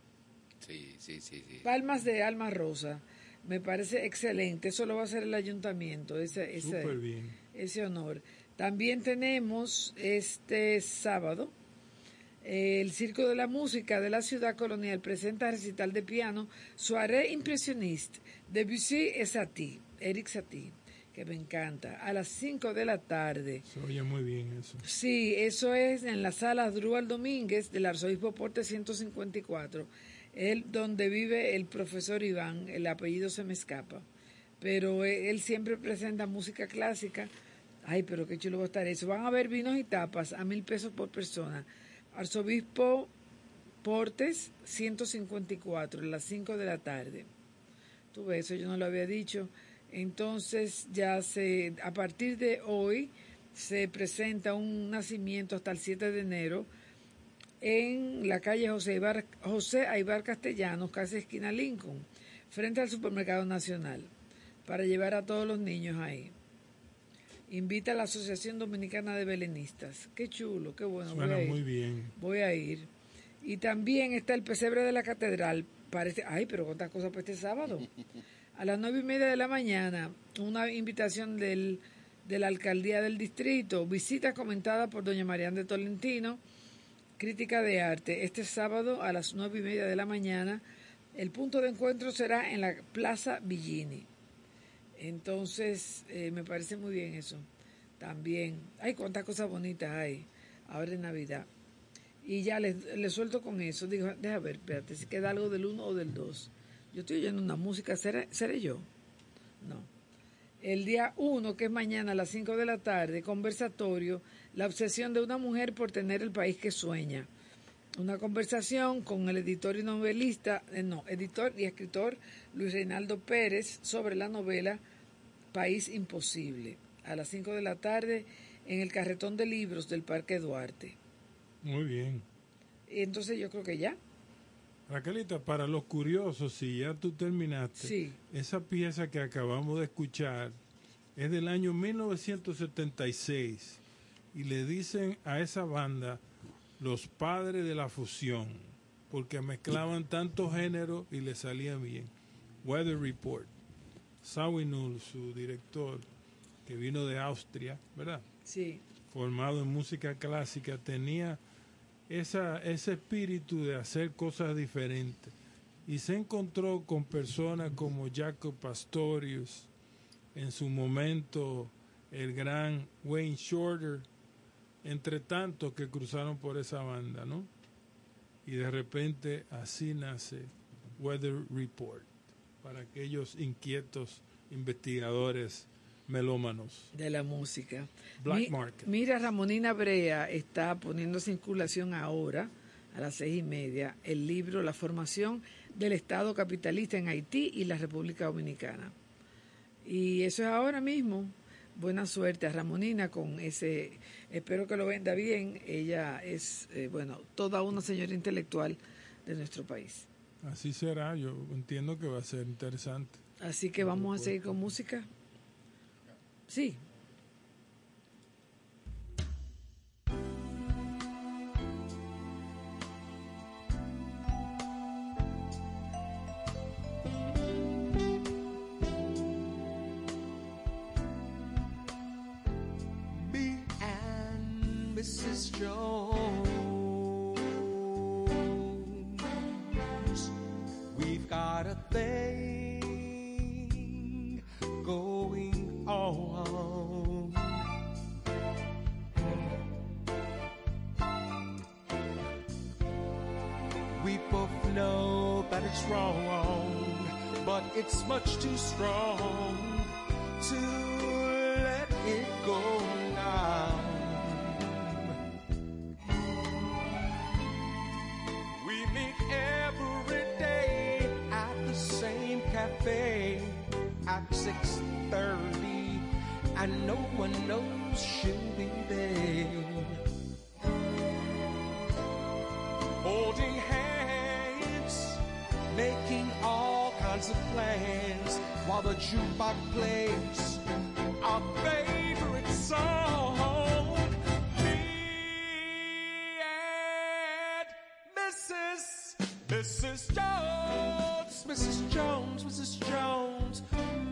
S8: Sí, sí, sí, sí.
S5: Palmas de Alma Rosa. Me parece excelente. Eso lo va a hacer el ayuntamiento, ese, ese,
S9: Súper bien.
S5: ese honor. También tenemos este sábado el Circo de la Música de la Ciudad Colonial presenta recital de piano Soirée Impressioniste Debussy et Satie, Eric Satie, que me encanta, a las 5 de la tarde.
S9: Se oye muy bien eso.
S5: Sí, eso es en la sala Drual Domínguez del Arzobispo Porte 154, el, donde vive el profesor Iván, el apellido se me escapa, pero eh, él siempre presenta música clásica. Ay, pero qué chulo va a estar eso. Van a haber vinos y tapas a mil pesos por persona. Arzobispo Portes 154, a las 5 de la tarde. Tú ves, eso yo no lo había dicho. Entonces ya se, a partir de hoy se presenta un nacimiento hasta el 7 de enero en la calle José José Aibar Castellanos, casi esquina Lincoln, frente al Supermercado Nacional, para llevar a todos los niños ahí. Invita a la Asociación Dominicana de Belenistas. Qué chulo, qué bueno. voy
S9: Suena
S5: a ir.
S9: muy bien.
S5: Voy a ir. Y también está el pesebre de la catedral. Parece, ay, pero cuántas cosas para este sábado. A las nueve y media de la mañana, una invitación del, de la alcaldía del distrito. Visita comentada por doña Mariana de Tolentino. Crítica de arte. Este sábado a las nueve y media de la mañana. El punto de encuentro será en la Plaza Villini. Entonces, eh, me parece muy bien eso. También. Ay, cuántas cosas bonitas hay ahora en Navidad. Y ya les, les suelto con eso. Digo, deja ver, espérate, si queda algo del 1 o del 2. Yo estoy oyendo una música, ¿seré, seré yo? No. El día 1, que es mañana a las 5 de la tarde, conversatorio, la obsesión de una mujer por tener el país que sueña. Una conversación con el editor y novelista, eh, no, editor y escritor Luis Reinaldo Pérez sobre la novela País Imposible, a las 5 de la tarde en el carretón de libros del Parque Duarte.
S9: Muy bien.
S5: Entonces yo creo que ya.
S9: Raquelita, para los curiosos, si ya tú terminaste,
S5: Sí.
S9: esa pieza que acabamos de escuchar es del año 1976 y le dicen a esa banda los padres de la fusión porque mezclaban tantos géneros y le salía bien. Weather Report. Sawinul, su director, que vino de Austria, ¿verdad?
S5: Sí.
S9: formado en música clásica, tenía esa, ese espíritu de hacer cosas diferentes. Y se encontró con personas como Jacob Pastorius, en su momento el gran Wayne Shorter, entre tantos que cruzaron por esa banda, ¿no? Y de repente así nace Weather Report, para aquellos inquietos investigadores melómanos.
S5: de la música.
S9: Black
S5: Mi-
S9: Market.
S5: Mira, Ramonina Brea está poniendo en circulación ahora, a las seis y media, el libro La formación del Estado capitalista en Haití y la República Dominicana. Y eso es ahora mismo. Buena suerte a Ramonina con ese, espero que lo venda bien. Ella es, eh, bueno, toda una señora intelectual de nuestro país.
S9: Así será, yo entiendo que va a ser interesante.
S5: Así que vamos a seguir con música. Sí.
S16: Thing going on. We both know that it's wrong, but it's much too strong to jukebox plays our favorite song. Me and Mrs. Mrs. Jones, Mrs. Jones, Mrs. Jones,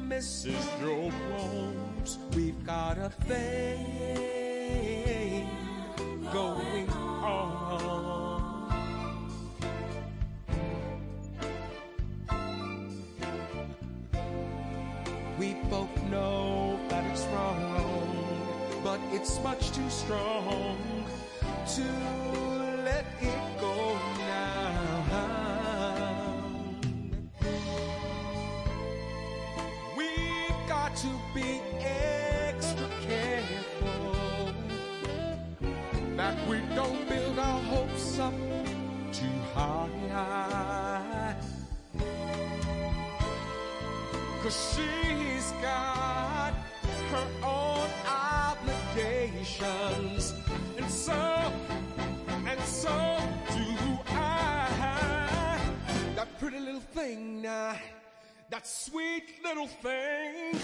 S16: Mrs. Jones. We've got a thing going We both know that it's wrong, but it's much too strong to let it go now. We've got to be extra careful that we don't build our hopes up too high. Cause she's that sweet little thing,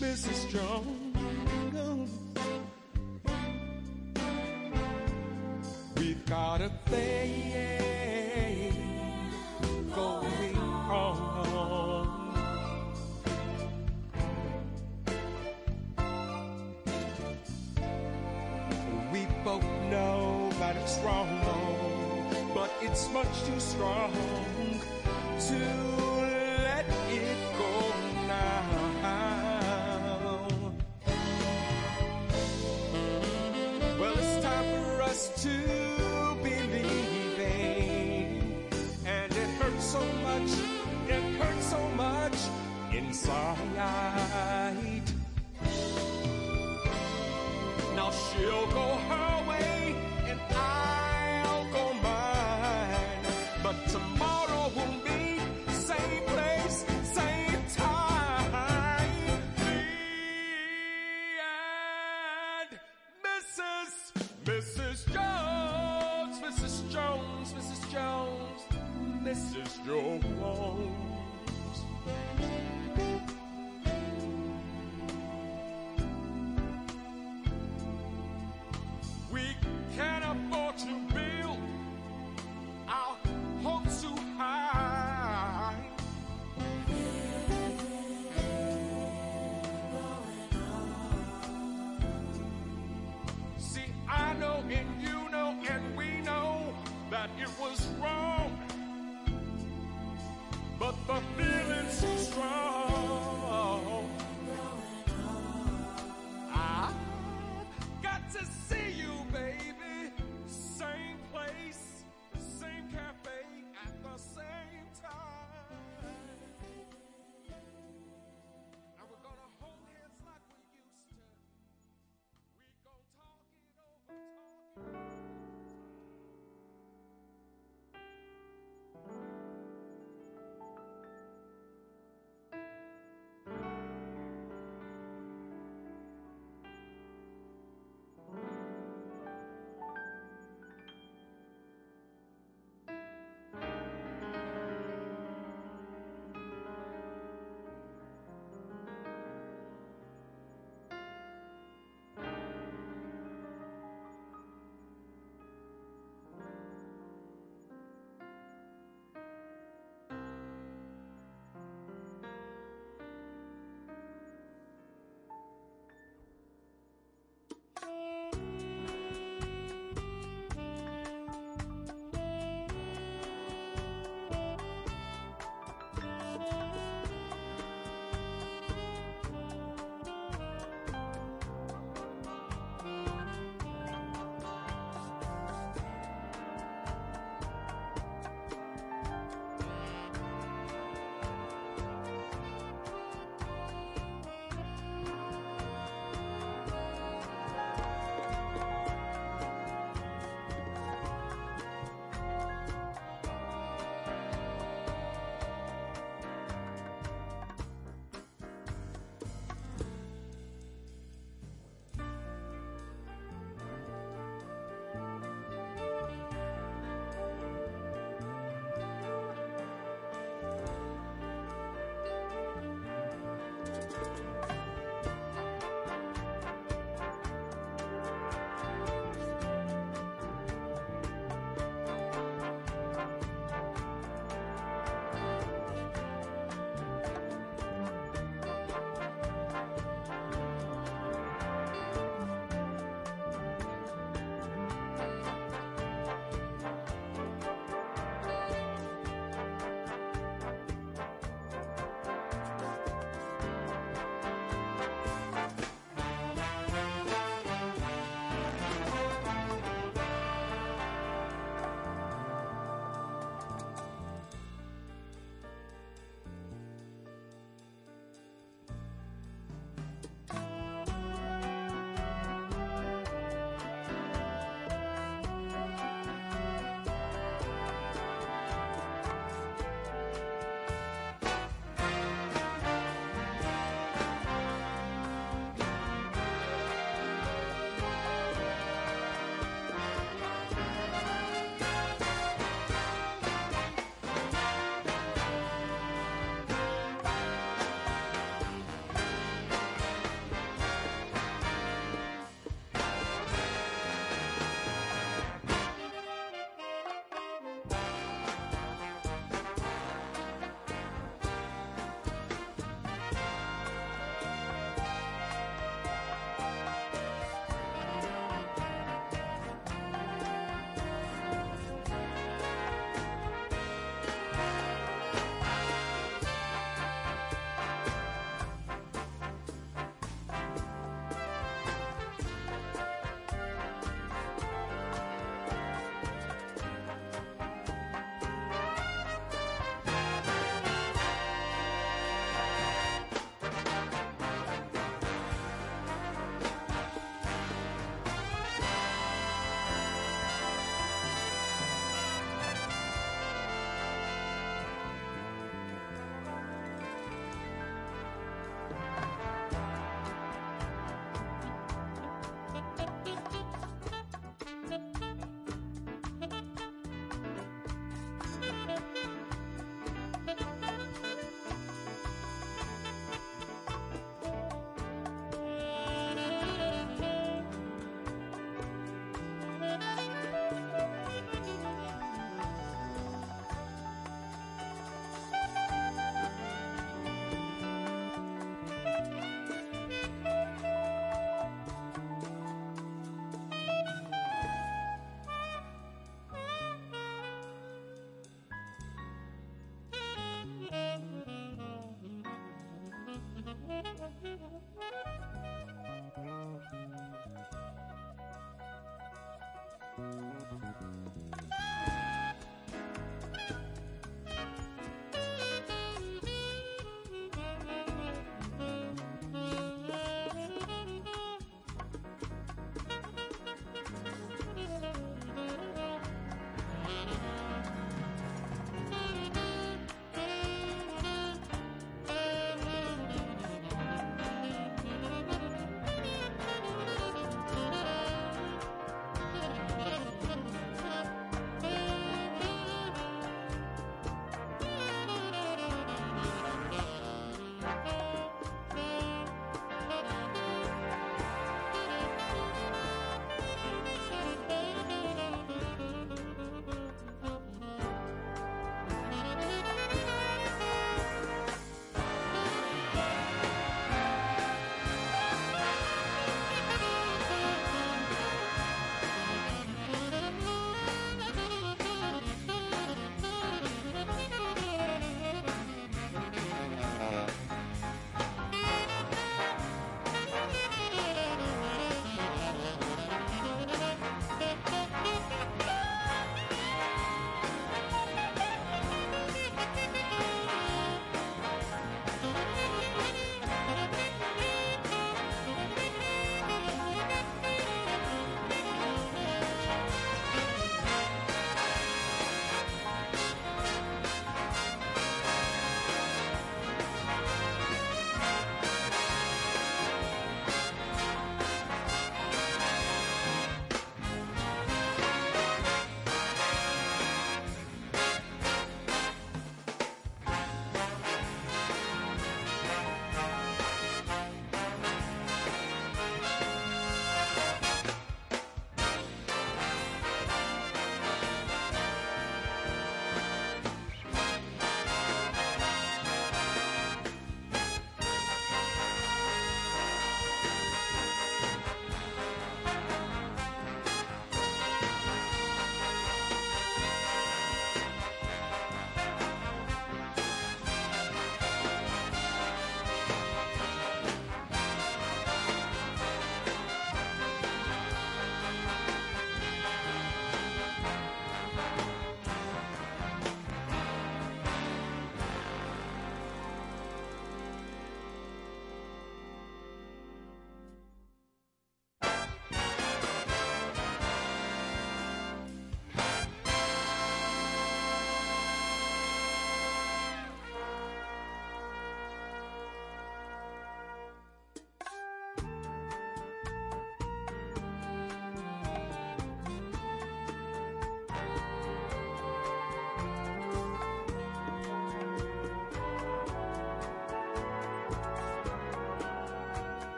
S16: Mrs. Jones. We've got a thing going on. We both know that it's wrong, but it's much too strong to us to be leaving, and it hurts so much, it hurts so much inside. Now she'll go her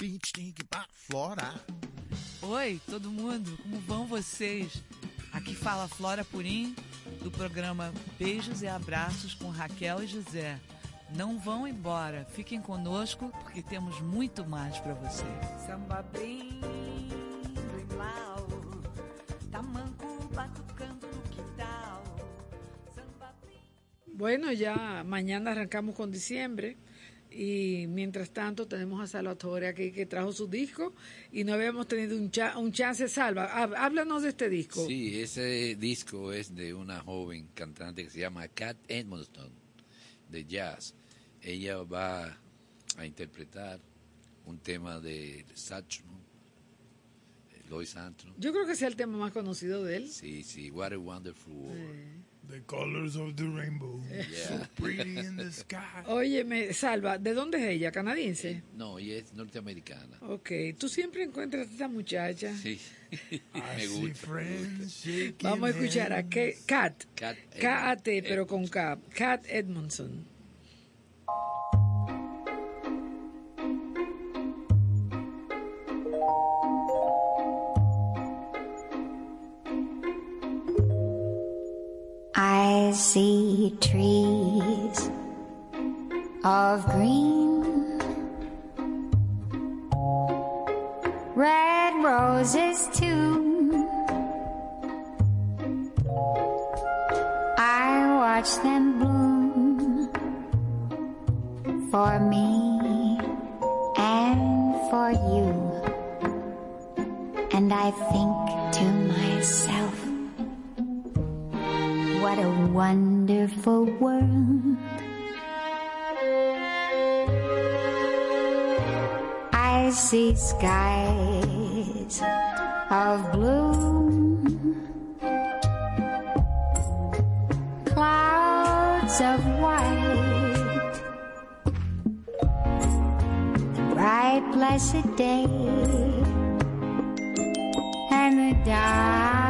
S3: Florida.
S17: Oi, todo mundo, como vão vocês? Aqui fala Flora Purim, do programa Beijos e Abraços com Raquel e José. Não vão embora, fiquem conosco porque temos muito mais para você.
S18: Samba brim, brim lau, tamanco batucando no quintal. Samba
S5: Bueno, ya mañana arrancamos con diciembre y mientras tanto tenemos a Salvatore aquí que trajo su disco y no habíamos tenido un, cha- un chance salva. Há- Háblanos de este disco.
S8: Sí, ese disco es de una joven cantante que se llama Kat Edmondson, de jazz. Ella va a interpretar un tema de Satchmo, de Louis Armstrong.
S5: Yo creo que sea el tema más conocido de él.
S8: Sí, sí, What a Wonderful World.
S9: The colors of the rainbow.
S8: Yeah.
S9: So pretty in the sky.
S5: Óyeme, Salva, ¿de dónde es ella? ¿Canadiense?
S8: No, ella es norteamericana.
S5: Ok, tú siempre encuentras a esta muchacha.
S8: Sí, *laughs* me gusta.
S9: friends shaking
S5: Vamos a escuchar a Ke- Kat.
S8: Kat
S5: K-A-T, pero con K. Kat Edmondson.
S19: I see trees of green, red roses too. I watch them bloom for me and for you. And I think to myself, what a wonderful world. I see skies of blue, clouds of white, bright blessed day, and the dark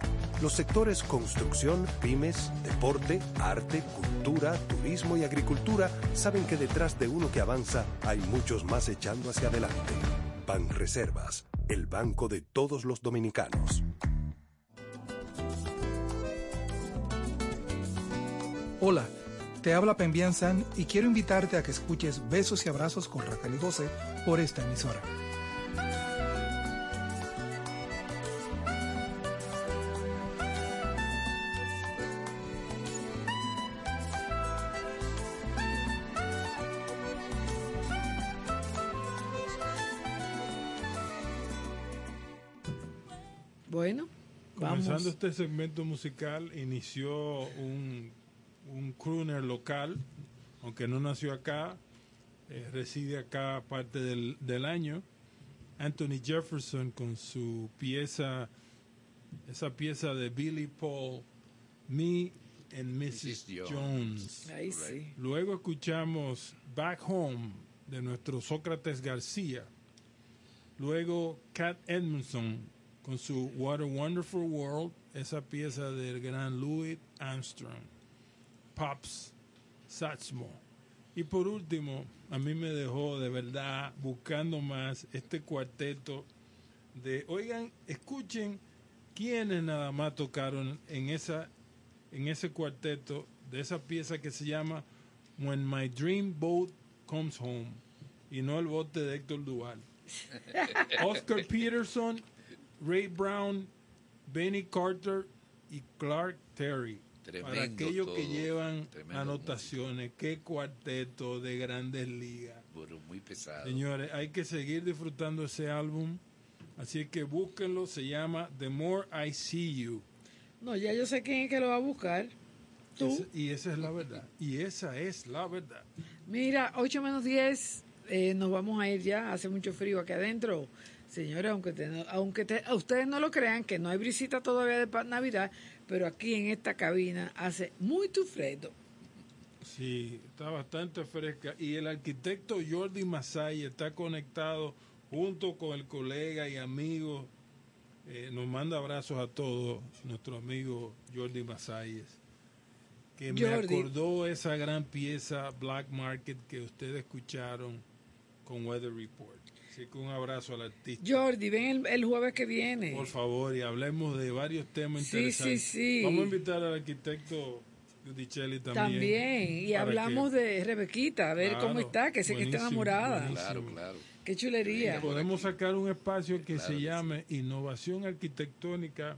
S2: Los sectores construcción, pymes, deporte, arte, cultura, turismo y agricultura saben que detrás de uno que avanza hay muchos más echando hacia adelante. Banreservas, el banco de todos los dominicanos.
S20: Hola, te habla Pembian San y quiero invitarte a que escuches Besos y Abrazos con Raquel y por esta emisora.
S9: Este segmento musical, inició un, un crooner local, aunque no nació acá, eh, reside acá parte del, del año. Anthony Jefferson con su pieza, esa pieza de Billy Paul, Me and Mrs. Jones.
S5: Ahí sí.
S9: Luego escuchamos Back Home de nuestro Sócrates García. Luego Cat Edmondson con su What a Wonderful World, esa pieza del gran Louis Armstrong. Pops Satchmo. Y por último, a mí me dejó de verdad buscando más este cuarteto de, oigan, escuchen quiénes nada más tocaron en esa en ese cuarteto de esa pieza que se llama When My Dream Boat Comes Home y no el bote de Héctor Duval. *laughs* Oscar Peterson, Ray Brown, Benny Carter y Clark Terry. Para
S8: Tremendo
S9: aquellos que llevan
S8: tremendo
S9: anotaciones, qué cuarteto de grandes ligas.
S8: Pero muy pesado.
S9: Señores, hay que seguir disfrutando ese álbum. Así que búsquenlo, se llama The More I See You.
S5: No, ya yo sé quién es que lo va a buscar. Tú.
S9: Esa- y esa es la verdad. Y esa es la verdad.
S5: Mira, 8 menos 10, eh, nos vamos a ir ya. Hace mucho frío aquí adentro. Señores, aunque, te- aunque te- a ustedes no lo crean, que no hay brisita todavía de Navidad, pero aquí en esta cabina hace muy tu fresco.
S9: Sí, está bastante fresca. Y el arquitecto Jordi Masay está conectado junto con el colega y amigo. eh, nos manda abrazos a todos, nuestro amigo Jordi Masayes. Que me
S5: Jordi.
S9: acordó esa gran pieza Black Market que ustedes escucharon con Weather Report. Así que un abrazo al artista.
S5: Jordi, ven el, el jueves que viene.
S9: Por favor, y hablemos de varios temas
S5: Sí,
S9: interesantes.
S5: sí, sí.
S9: Vamos a invitar al arquitecto Giudicelli también.
S5: También. Y hablamos
S9: que-
S5: de Rebequita, a ver
S9: Claro,
S5: cómo está, que sé que está enamorada.
S9: buenísimo.
S8: Claro, claro.
S5: Qué chulería.
S9: Podemos sacar un espacio que
S8: Claro
S9: se llame Innovación Arquitectónica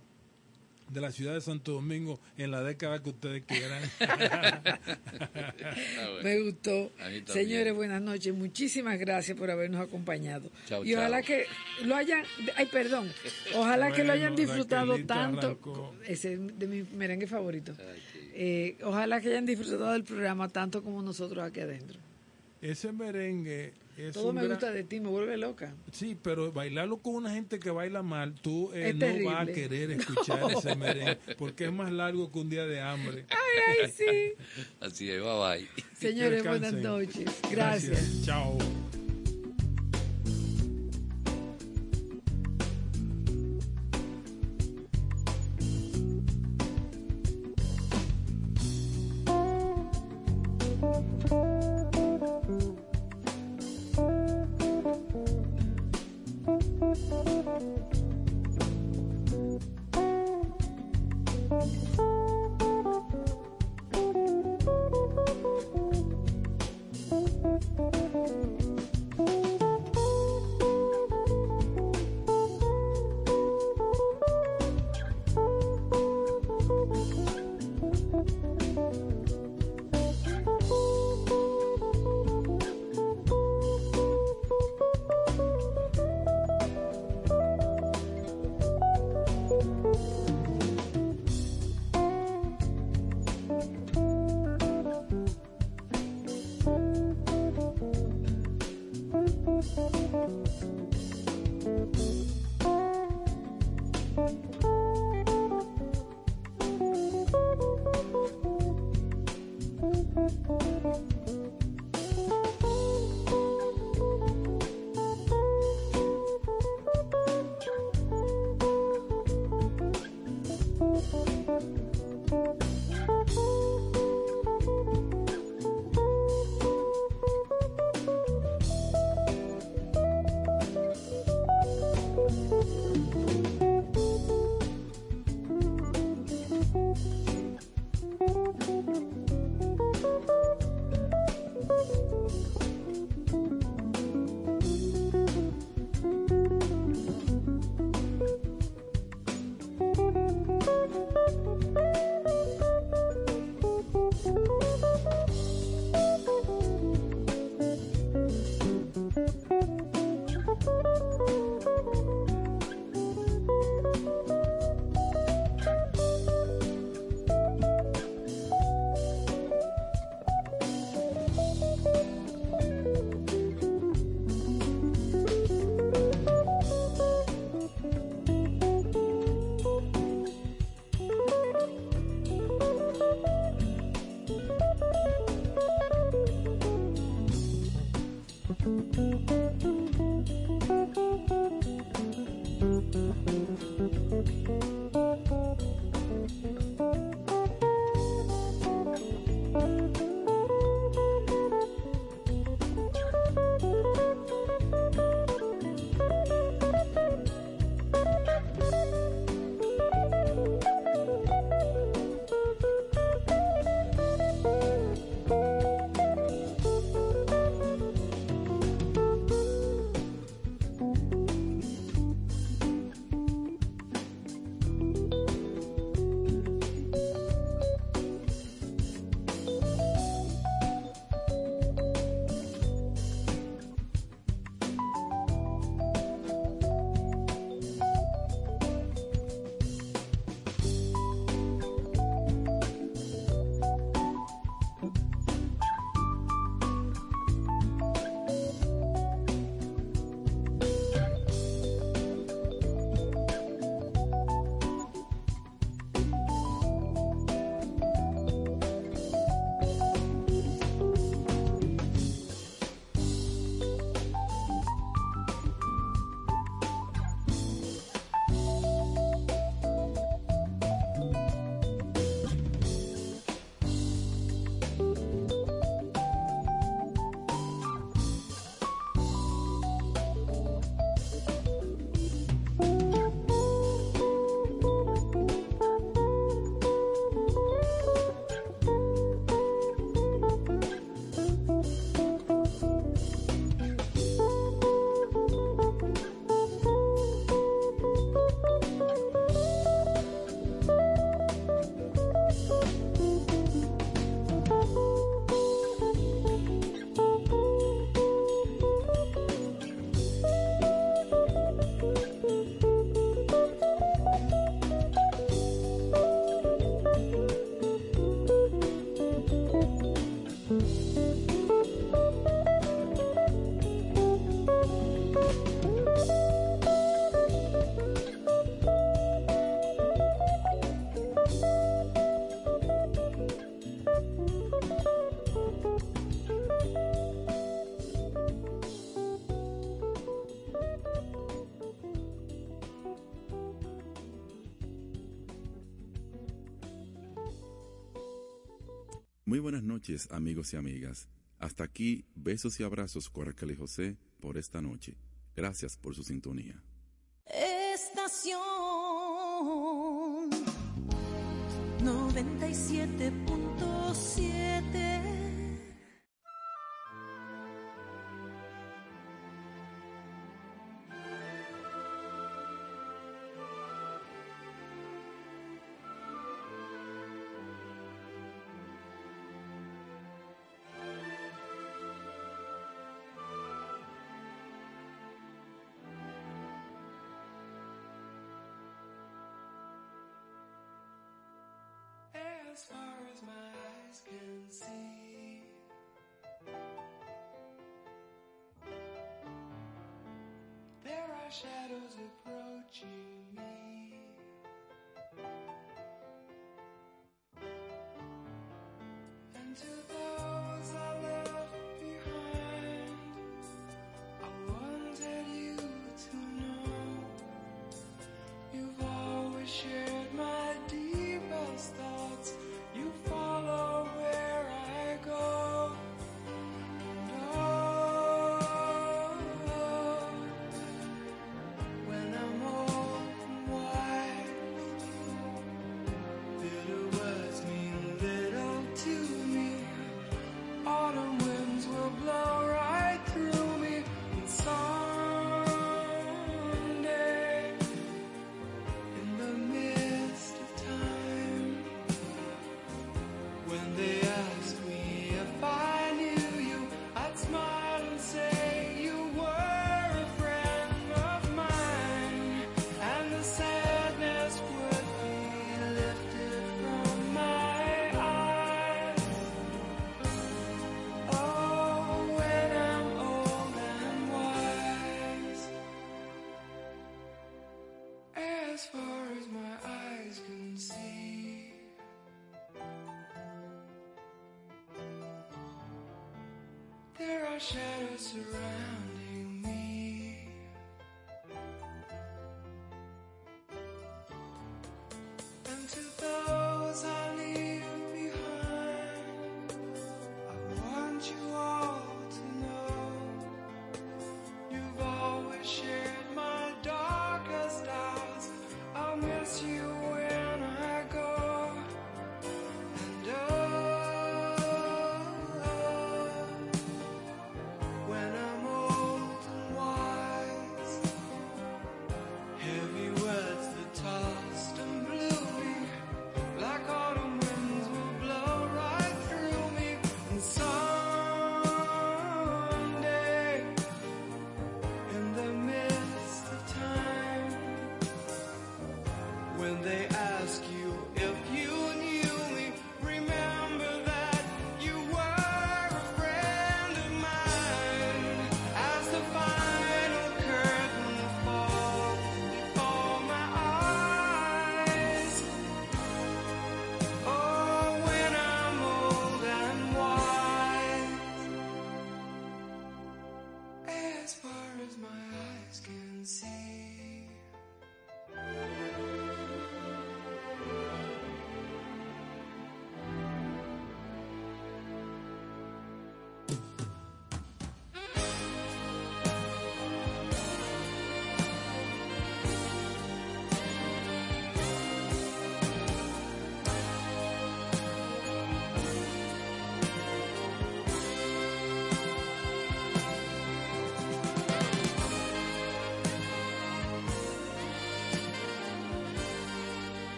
S9: de la ciudad de Santo Domingo en la década que ustedes quieran. *laughs*
S5: Me gustó. Señores, buenas noches. Muchísimas gracias por habernos acompañado. Y ojalá que lo hayan, ay, perdón, ojalá que lo hayan disfrutado tanto.
S9: arrancó.
S5: Ese es de mi merengue favorito. Eh, ojalá que hayan disfrutado del programa tanto como nosotros aquí adentro.
S9: Ese merengue es
S5: Todo me
S9: gran-
S5: gusta de ti, me vuelve loca.
S9: Sí, pero bailarlo con una gente que baila mal, tú eh, no
S5: terrible.
S9: vas a querer *laughs* escuchar ese merengue porque es más largo que un día de hambre. *laughs*
S5: Ay, ay, sí.
S8: Así es, bye bye.
S5: Señores, buenas noches. Gracias.
S9: Chao.
S1: Muy buenas noches, amigos y amigas. Hasta aquí, besos y abrazos y José por esta noche. Gracias por su sintonía.
S21: Estación 97.7
S22: As far as my eyes can see, there are shadows approaching shadows around.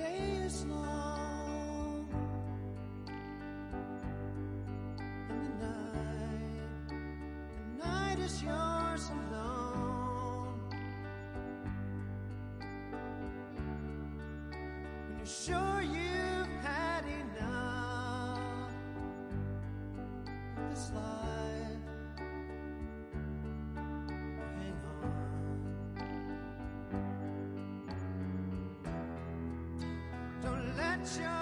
S22: day is long and the night. The night is yours alone. When you're sure you've had enough of this life. at